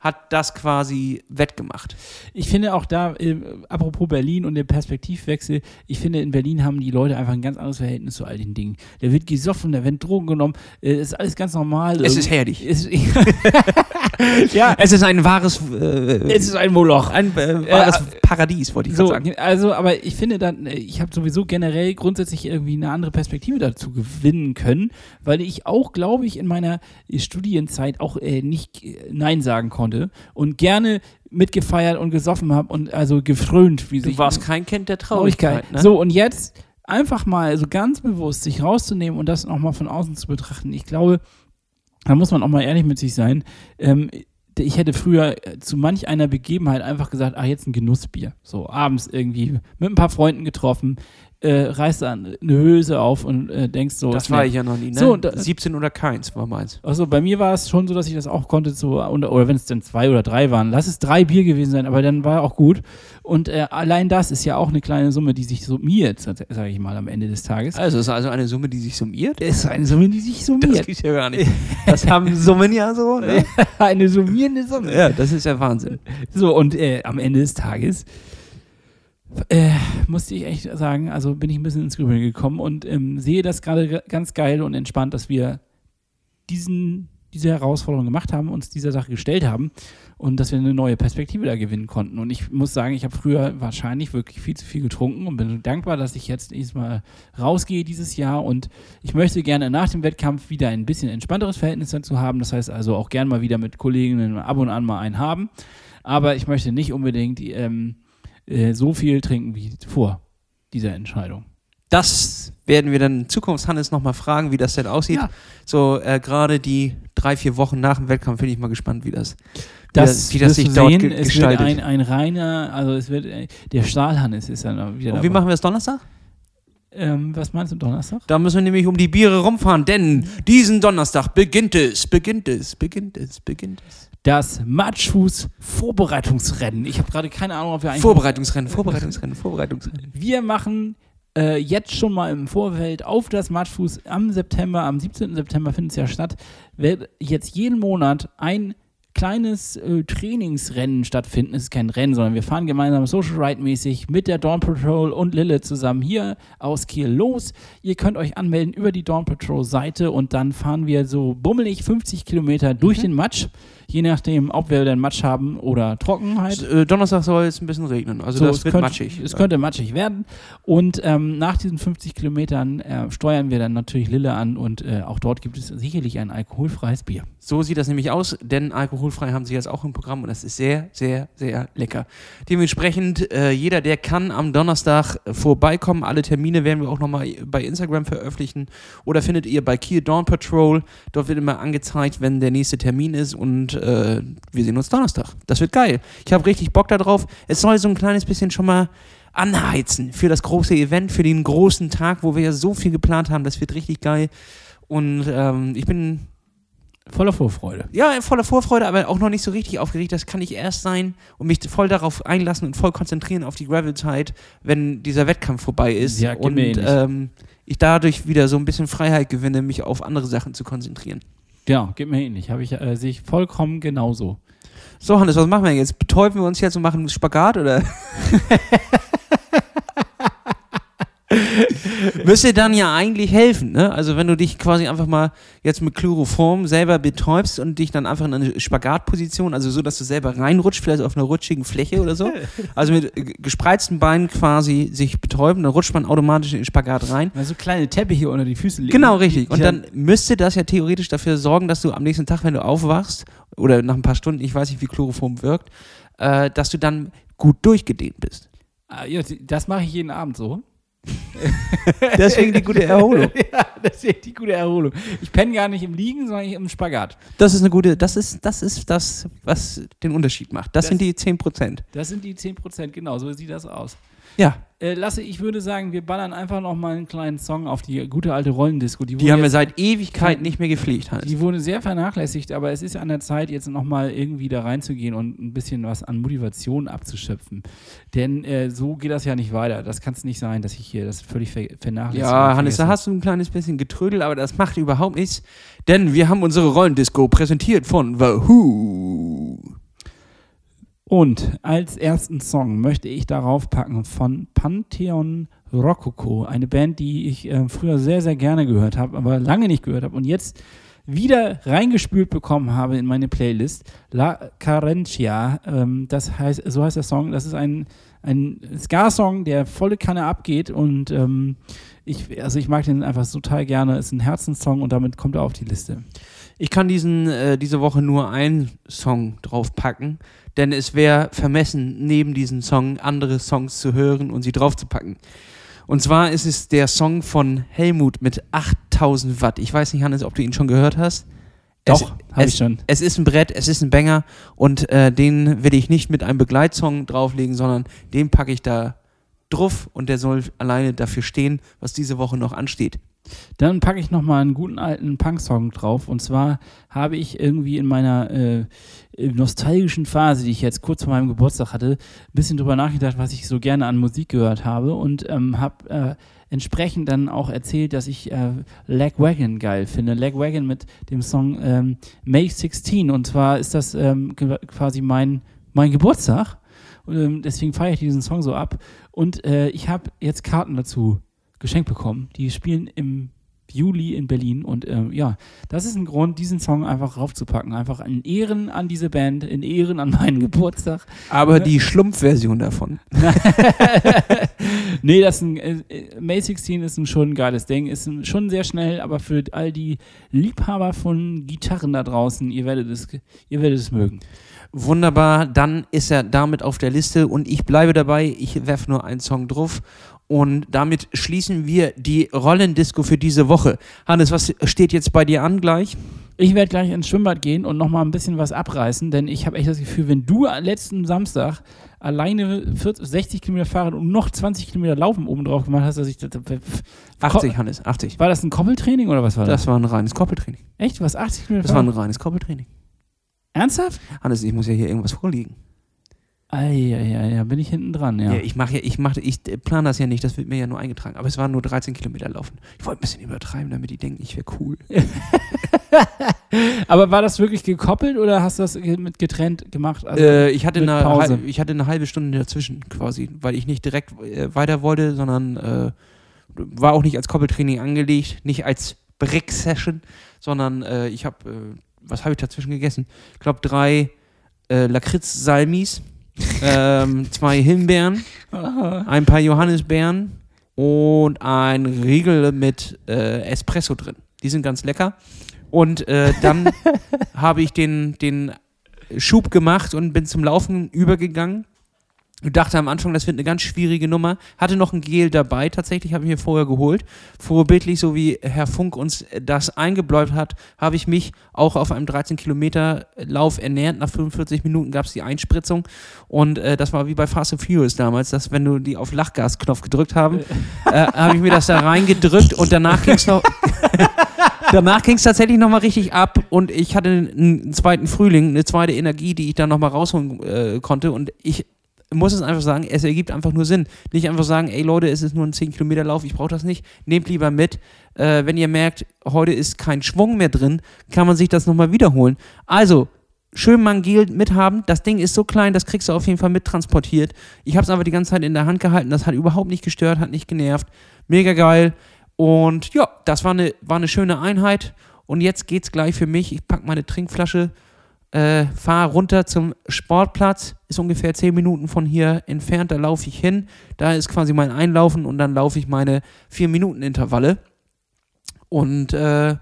hat das quasi wettgemacht. Ich finde auch da, äh, apropos Berlin und der Perspektivwechsel, ich finde, in Berlin haben die Leute einfach ein ganz anderes Verhältnis zu all den Dingen. Da wird gesoffen, da werden Drogen genommen, äh, ist alles ganz normal. Es ist herrlich. Es, ja, es ist ein wahres. Äh, es ist ein Moloch. Ein äh, wahres Paradies, wollte ich so, sagen. Also, aber ich finde dann, äh, ich habe sowieso generell grundsätzlich irgendwie eine andere Perspektive dazu gewinnen können, weil ich auch, glaube ich, in meiner Studienzeit auch äh, nicht Nein sagen konnte und gerne mitgefeiert und gesoffen habe und also gefrönt, wie Du sich. warst kein Kind der Traurigkeit. Ne? So, und jetzt einfach mal so ganz bewusst sich rauszunehmen und das nochmal von außen zu betrachten. Ich glaube, da muss man auch mal ehrlich mit sich sein. Ähm, ich hätte früher zu manch einer Begebenheit einfach gesagt, ach, jetzt ein Genussbier. So, abends irgendwie mit ein paar Freunden getroffen, äh, reißt dann eine Hülse auf und äh, denkst so. Das war ich ja noch nie. Ne? So, da- 17 oder keins war meins. Also bei mir war es schon so, dass ich das auch konnte, so, oder, wenn es dann zwei oder drei waren, lass es drei Bier gewesen sein, aber dann war auch gut. Und äh, allein das ist ja auch eine kleine Summe, die sich summiert, sage ich mal, am Ende des Tages. Also es ist also eine Summe, die sich summiert. Es ist eine Summe, die sich Das summiert. gibt's ja gar nicht. Das haben Summen ja so. Ne? eine summierende Summe. Ja, das ist ja Wahnsinn. So, und äh, am Ende des Tages äh, musste ich echt sagen, also bin ich ein bisschen ins Grübeln gekommen und ähm, sehe das gerade ge- ganz geil und entspannt, dass wir diesen, diese Herausforderung gemacht haben, uns dieser Sache gestellt haben und dass wir eine neue Perspektive da gewinnen konnten. Und ich muss sagen, ich habe früher wahrscheinlich wirklich viel zu viel getrunken und bin dankbar, dass ich jetzt diesmal rausgehe dieses Jahr und ich möchte gerne nach dem Wettkampf wieder ein bisschen entspannteres Verhältnis dazu haben. Das heißt also auch gerne mal wieder mit Kolleginnen ab und an mal einen haben. Aber ich möchte nicht unbedingt ähm, äh, so viel trinken wie vor dieser Entscheidung. Das werden wir dann in Zukunft Hannes nochmal fragen, wie das denn aussieht. Ja. So äh, gerade die drei, vier Wochen nach dem Wettkampf bin ich mal gespannt, wie das, Das, wie das sich dort sehen. ge es gestaltet. wird ein, ein reiner, also es wird, äh, der Stahlhannes ist dann wieder Und wie dabei. machen wir das Donnerstag? Ähm, was meinst du Donnerstag? Da müssen wir nämlich um die Biere rumfahren, denn diesen Donnerstag beginnt es, beginnt es, beginnt es, beginnt es. Das Matschfuß-Vorbereitungsrennen. Ich habe gerade keine Ahnung, ob wir eigentlich. Vorbereitungsrennen, Vorbereitungsrennen, Vorbereitungsrennen. Wir machen äh, jetzt schon mal im Vorfeld auf das Matschfuß am September, am 17. September findet es ja statt, wird jetzt jeden Monat ein kleines äh, Trainingsrennen stattfinden. Es ist kein Rennen, sondern wir fahren gemeinsam Social Ride mäßig mit der Dawn Patrol und Lille zusammen hier aus Kiel los. Ihr könnt euch anmelden über die Dawn Patrol Seite und dann fahren wir so bummelig 50 Kilometer durch den Matsch. Je nachdem, ob wir dann Matsch haben oder Trockenheit. Äh, Donnerstag soll es ein bisschen regnen, also So, das es wird könnte, matschig. Es könnte matschig werden. Und ähm, nach diesen 50 Kilometern äh, steuern wir dann natürlich Lille an und äh, auch dort gibt es sicherlich ein alkoholfreies Bier. So sieht das nämlich aus, denn alkoholfrei haben sie jetzt auch im Programm und das ist sehr, sehr, sehr lecker. Dementsprechend, äh, jeder, der kann am Donnerstag vorbeikommen. Alle Termine werden wir auch nochmal bei Instagram veröffentlichen oder findet ihr bei Kiel Dawn Patrol. Dort wird immer angezeigt, wenn der nächste Termin ist und äh, wir sehen uns Donnerstag. Das wird geil. Ich habe richtig Bock darauf. Es soll so ein kleines bisschen schon mal anheizen für das große Event, für den großen Tag, wo wir ja so viel geplant haben. Das wird richtig geil. Und ähm, ich bin Voller Vorfreude. ja, voller Vorfreude, aber auch noch nicht so richtig aufgeregt. Das kann ich erst sein und mich voll darauf einlassen und voll konzentrieren auf die Gravel-Zeit, wenn dieser Wettkampf vorbei ist. Ja, und ähm, ich dadurch wieder so ein bisschen Freiheit gewinne, mich auf andere Sachen zu konzentrieren. Genau, geht mir ähnlich. Habe ich, äh, sehe ich vollkommen genauso. So, Hannes, was machen wir jetzt? Betäuben wir uns jetzt und machen einen Spagat oder? Müsste dann ja eigentlich helfen, ne? Also wenn du dich quasi einfach mal jetzt mit Chloroform selber betäubst und dich dann einfach in eine Spagatposition, also so, dass du selber reinrutscht, vielleicht auf einer rutschigen Fläche oder so. Also mit gespreizten Beinen quasi sich betäuben, dann rutscht man automatisch in den Spagat rein. Also kleine Teppiche unter die Füße legen. Genau, richtig. Und dann müsste das ja theoretisch dafür sorgen, dass du am nächsten Tag, wenn du aufwachst, oder nach ein paar Stunden, ich weiß nicht, wie Chloroform wirkt, äh, dass du dann gut durchgedehnt bist. Ah, ja, das mache ich jeden Abend so. Deswegen die gute Erholung. ja, das ist die gute Erholung. Ich penne gar nicht im Liegen, sondern im Spagat. Das ist eine gute, das ist, das ist das, was den Unterschied macht. Das, Das- sind die 10%. Das sind die 10%, genau, so sieht das aus. Ja, Äh, Lasse, ich würde sagen, wir ballern einfach noch mal einen kleinen Song auf die gute alte Rollendisco. die wurde haben wir seit Ewigkeit nicht mehr gepflegt, Hannes. Die wurde sehr vernachlässigt, aber es ist an der Zeit, jetzt nochmal irgendwie da reinzugehen und ein bisschen was an Motivation abzuschöpfen. Denn äh, so geht das ja nicht weiter. Das kann es nicht sein, dass ich hier das völlig ver vernachlässige. Ja, Hannes, da hast du ein kleines bisschen getrödelt, aber das macht überhaupt nichts, denn wir haben unsere Rollendisco präsentiert von The Who. Und als ersten Song möchte ich darauf packen von Pantheon Rococo, eine Band, die ich äh, früher sehr, sehr gerne gehört habe, aber lange nicht gehört habe und jetzt wieder reingespült bekommen habe in meine Playlist. La Carencia, ähm, das heißt, so heißt der Song. Das ist ein, ein Ska-Song, der volle Kanne abgeht und ähm, ich, also ich mag den einfach total gerne. Ist ein Herzenssong und damit kommt er auf die Liste. Ich kann diesen, äh, diese Woche nur einen Song draufpacken, denn es wäre vermessen, neben diesem Song andere Songs zu hören und sie draufzupacken. Und zwar ist es der Song von Helmut mit 8000 Watt. Ich weiß nicht, Hannes, ob du ihn schon gehört hast. Doch, hab es, ich schon. Es ist ein Brett, es ist ein Banger und äh, den will ich nicht mit einem Begleitsong drauflegen, sondern den packe ich da drauf und der soll alleine dafür stehen, was diese Woche noch ansteht. Dann packe ich nochmal einen guten alten Punk-Song drauf. Und zwar habe ich irgendwie in meiner äh, nostalgischen Phase, die ich jetzt kurz vor meinem Geburtstag hatte, ein bisschen drüber nachgedacht, was ich so gerne an Musik gehört habe. Und ähm, habe äh, entsprechend dann auch erzählt, dass ich äh, Lagwagon geil finde. Lagwagon mit dem Song ähm, May 16. Und zwar ist das ähm, quasi mein, mein Geburtstag. Und, ähm, deswegen feiere ich diesen Song so ab. Und äh, ich habe jetzt Karten dazu geschenkt bekommen. Die spielen im Juli in Berlin und ähm, ja, das ist ein Grund, diesen Song einfach raufzupacken. Einfach in Ehren an diese Band, in Ehren an meinen Geburtstag. Aber die Schlumpfversion davon. nee, das ist ein, äh, äh, May 16 ist ein schon geiles Ding, ist ein, schon sehr schnell, aber für all die Liebhaber von Gitarren da draußen, ihr werdet es, ihr werdet es mögen. Wunderbar, dann ist er damit auf der Liste und ich bleibe dabei. Ich werfe nur einen Song drauf. Und damit schließen wir die Rollendisco für diese Woche. Hannes, was steht jetzt bei dir an gleich? Ich werde gleich ins Schwimmbad gehen und nochmal ein bisschen was abreißen, denn ich habe echt das Gefühl, wenn du letzten Samstag alleine 40, 60 Kilometer Fahrrad und noch 20 Kilometer Laufen oben drauf gemacht hast, dass ich das, 80, Hannes, 80. war das ein Koppeltraining oder was war das? Das war ein reines Koppeltraining. Echt? Was 80 Kilometer Das war ein reines Koppeltraining. Ernsthaft? Hannes, ich muss ja hier irgendwas vorliegen. Eieiei, ja, bin ich hinten dran, ja. Ja. ich mache ja, ich mache, ich plane das ja nicht, das wird mir ja nur eingetragen. Aber es waren nur 13 Kilometer laufen. Ich wollte ein bisschen übertreiben, damit die denken, ich wäre cool. Aber war das wirklich gekoppelt oder hast du das mit getrennt gemacht? Also, äh, ich, hatte eine, halbe- ich hatte eine halbe Stunde dazwischen quasi, weil ich nicht direkt äh, weiter wollte, sondern äh, war auch nicht als Koppeltraining angelegt, nicht als Brick-Session, sondern äh, ich habe, äh, was habe ich dazwischen gegessen? Ich glaube drei äh, Lakritz-Salmis, ähm, zwei Himbeeren, ein paar Johannisbeeren und ein Riegel mit äh, Espresso drin. Die sind ganz lecker. Und äh, dann habe ich den, den Schub gemacht und bin zum Laufen übergegangen. Ich dachte am Anfang, das wird eine ganz schwierige Nummer. Hatte noch ein Gel dabei, tatsächlich habe ich mir vorher geholt. Vorbildlich, so wie Herr Funk uns das eingebläut hat, habe ich mich auch auf einem 13 Kilometer Lauf ernährt. Nach 45 Minuten gab es die Einspritzung und äh, das war wie bei Fast and Furious damals, dass wenn du die auf Lachgasknopf gedrückt haben, äh, habe ich mir das da reingedrückt und danach ging es noch... Danach ging es tatsächlich nochmal richtig ab und ich hatte einen zweiten Frühling, eine zweite Energie, die ich dann nochmal rausholen äh, konnte und ich muss es einfach sagen, es ergibt einfach nur Sinn. Nicht einfach sagen, ey Leute, es ist nur ein 10 Kilometer Lauf, ich brauche das nicht. Nehmt lieber mit. Äh, wenn ihr merkt, heute ist kein Schwung mehr drin, kann man sich das nochmal wiederholen. Also, schön Mangel mithaben. Das Ding ist so klein, das kriegst du auf jeden Fall mittransportiert. Ich habe es aber die ganze Zeit in der Hand gehalten. Das hat überhaupt nicht gestört, hat nicht genervt. Mega geil. Und ja, das war eine, war eine schöne Einheit. Und jetzt geht's gleich für mich. Ich packe meine Trinkflasche, äh, fahre runter zum Sportplatz. Ist ungefähr 10 Minuten von hier entfernt. Da laufe ich hin. Da ist quasi mein Einlaufen und dann laufe ich meine 4-Minuten-Intervalle. Und äh,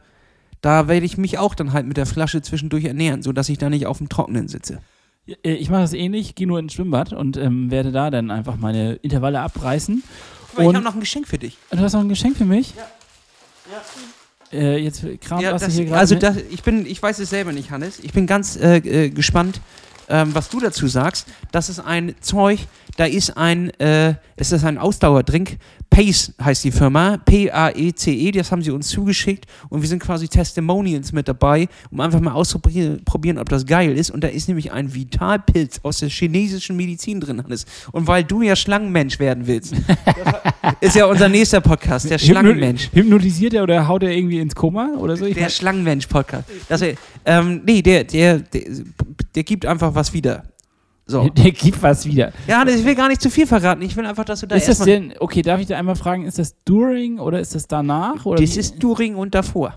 da werde ich mich auch dann halt mit der Flasche zwischendurch ernähren, sodass ich da nicht auf dem Trockenen sitze. Äh, Ich mache das ähnlich, gehe nur ins Schwimmbad und ähm, werde da dann einfach meine Intervalle abreißen. Aber ich Und- habe noch ein Geschenk für dich. Du hast noch ein Geschenk für mich? Ja. Äh, jetzt kramt Ja, was das, hier gerade. also mit. das, ich bin, ich weiß es selber nicht, Hannes. Ich bin ganz äh, äh, gespannt, ähm, was du dazu sagst. Das ist ein Zeug, da ist ein, äh, es ist ein Ausdauerdrink. Pace heißt die Firma, P-A-E-C-E, das haben sie uns zugeschickt und wir sind quasi Testimonials mit dabei, um einfach mal auszuprobieren, probieren, ob das geil ist. Und da ist nämlich ein Vitalpilz aus der chinesischen Medizin drin, Hannes. Und weil du ja Schlangenmensch werden willst, ist ja unser nächster Podcast, der Schlangenmensch. Hypnotisiert er oder haut er irgendwie ins Koma oder so? Ich Der Schlangenmensch-Podcast. Ähm, nee, der, der, der, der gibt einfach was wieder. So. der gibt was wieder. Ja, ich will gar nicht zu viel verraten. Ich will einfach, dass du da ist das denn, okay, darf ich da einmal fragen, ist das during oder ist das danach? Oder Das wie- ist During und davor.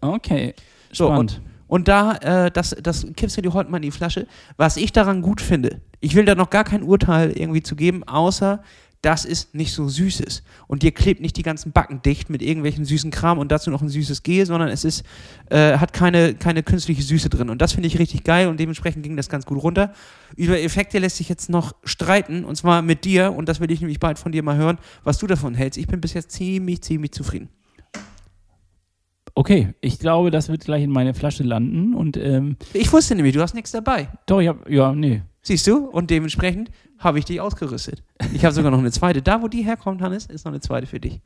Okay, So, spannend. Und da, äh, das, das kippst du dir heute mal in die Flasche. Was ich daran gut finde, ich will da noch gar kein Urteil irgendwie zu geben, außer dass es nicht so süß ist. Und dir klebt nicht die ganzen Backen dicht mit irgendwelchen süßen Kram und dazu noch ein süßes Gel, sondern es ist, äh, hat keine, keine künstliche Süße drin. Und das finde ich richtig geil und dementsprechend ging das ganz gut runter. Über Effekte lässt sich jetzt noch streiten und zwar mit dir und das will ich nämlich bald von dir mal hören, was du davon hältst. Ich bin bis jetzt ziemlich, ziemlich zufrieden. Okay, ich glaube, das wird gleich in meine Flasche landen und ähm, Ich wusste nämlich, du hast nichts dabei. doch, ich hab, ja, nee. Siehst du? Und dementsprechend habe ich dich ausgerüstet. Ich habe sogar noch eine zweite. Da, wo die herkommt, Hannes, ist noch eine zweite für dich.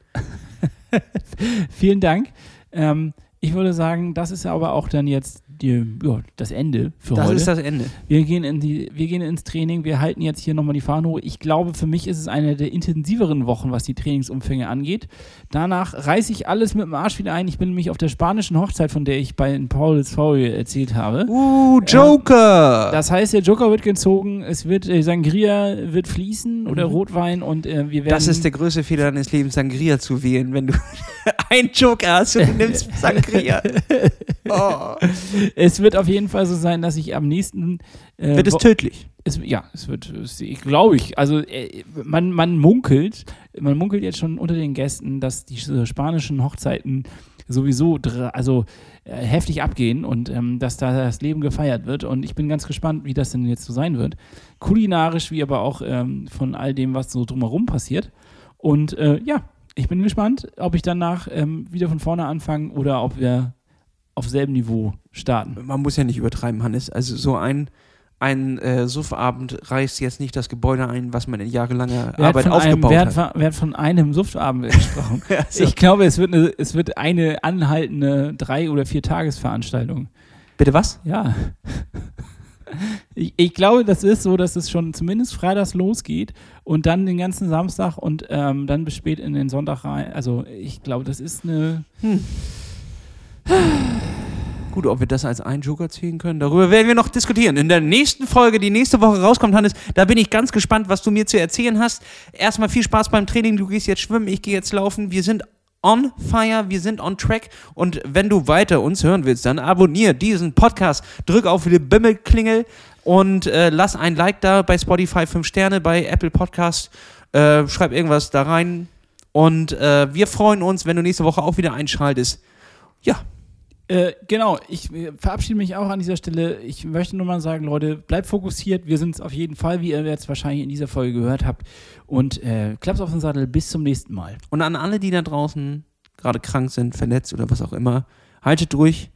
Vielen Dank. Ähm, ich würde sagen, das ist aber auch dann jetzt die, ja, das Ende für Das heute. ist das Ende. Wir gehen, in die, wir gehen ins Training, wir halten jetzt hier nochmal die Fahne hoch. Ich glaube, für mich ist es eine der intensiveren Wochen, was die Trainingsumfänge angeht. Danach reiße ich alles mit dem Arsch wieder ein. Ich bin nämlich auf der spanischen Hochzeit, von der ich bei Paul's Foul erzählt habe. Uh, Joker! Das heißt, der Joker wird gezogen, es wird äh, Sangria wird fließen oder Rotwein und äh, wir werden. das ist der größte Fehler deines Lebens, Sangria zu wählen, wenn du einen Joker hast und du nimmst Sangria. Oh. Es wird auf jeden Fall so sein, dass ich am nächsten. Äh, Wird es tödlich? Es, ja, es wird, glaube ich. Also äh, man, man munkelt, man munkelt jetzt schon unter den Gästen, dass diese spanischen Hochzeiten sowieso also äh, heftig abgehen und ähm, dass da das Leben gefeiert wird. Und ich bin ganz gespannt, wie das denn jetzt so sein wird. Kulinarisch, wie aber auch ähm, von all dem, was so drumherum passiert. Und äh, ja, ich bin gespannt, ob ich danach ähm, wieder von vorne anfange oder ob wir auf selben Niveau starten. Man muss ja nicht übertreiben, Hannes. Also so ein, ein äh, Suffabend reißt jetzt nicht das Gebäude ein, was man in jahrelanger Wer Arbeit von einem, aufgebaut wer, hat, wer hat von einem Suftabend gesprochen? Also, Ich glaube, es wird, eine, es wird eine anhaltende drei- oder vier Tagesveranstaltung. bitte was? Ja. Ich, ich glaube, das ist so, dass es schon zumindest freitags losgeht und dann den ganzen Samstag und ähm, dann bis spät in den Sonntag rein. Also ich glaube, das ist eine. Gut, ob wir das als einen Joker ziehen können, darüber werden wir noch diskutieren. In der nächsten Folge, die nächste Woche rauskommt, Hannes, da bin ich ganz gespannt, was du mir zu erzählen hast. Erstmal viel Spaß beim Training. Du gehst jetzt schwimmen, ich gehe jetzt laufen. Wir sind on fire, wir sind on track. Und wenn du weiter uns hören willst, dann abonnier diesen Podcast, drück auf die Bimmelklingel und äh, lass ein Like da bei Spotify, 5 Sterne, bei Apple Podcast. Äh, schreib irgendwas da rein. Und äh, wir freuen uns, wenn du nächste Woche auch wieder einschaltest. Ja, Äh, genau, ich äh, verabschiede mich auch an dieser Stelle. Ich möchte nur mal sagen, Leute, bleibt fokussiert. Wir sind es auf jeden Fall, wie ihr jetzt wahrscheinlich in dieser Folge gehört habt. Und äh, Klaps auf den Sattel. Bis zum nächsten Mal. Und an alle, die da draußen gerade krank sind, verletzt oder was auch immer, haltet durch.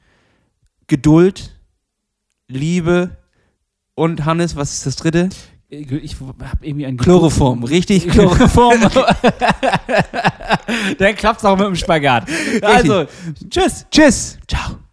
Geduld, Liebe und Hannes, was ist das dritte? Ich habe irgendwie ein Chloroform, richtig Chloroform. Dann klappt es auch mit dem Spagat. Also, tschüss. Tschüss. Ciao.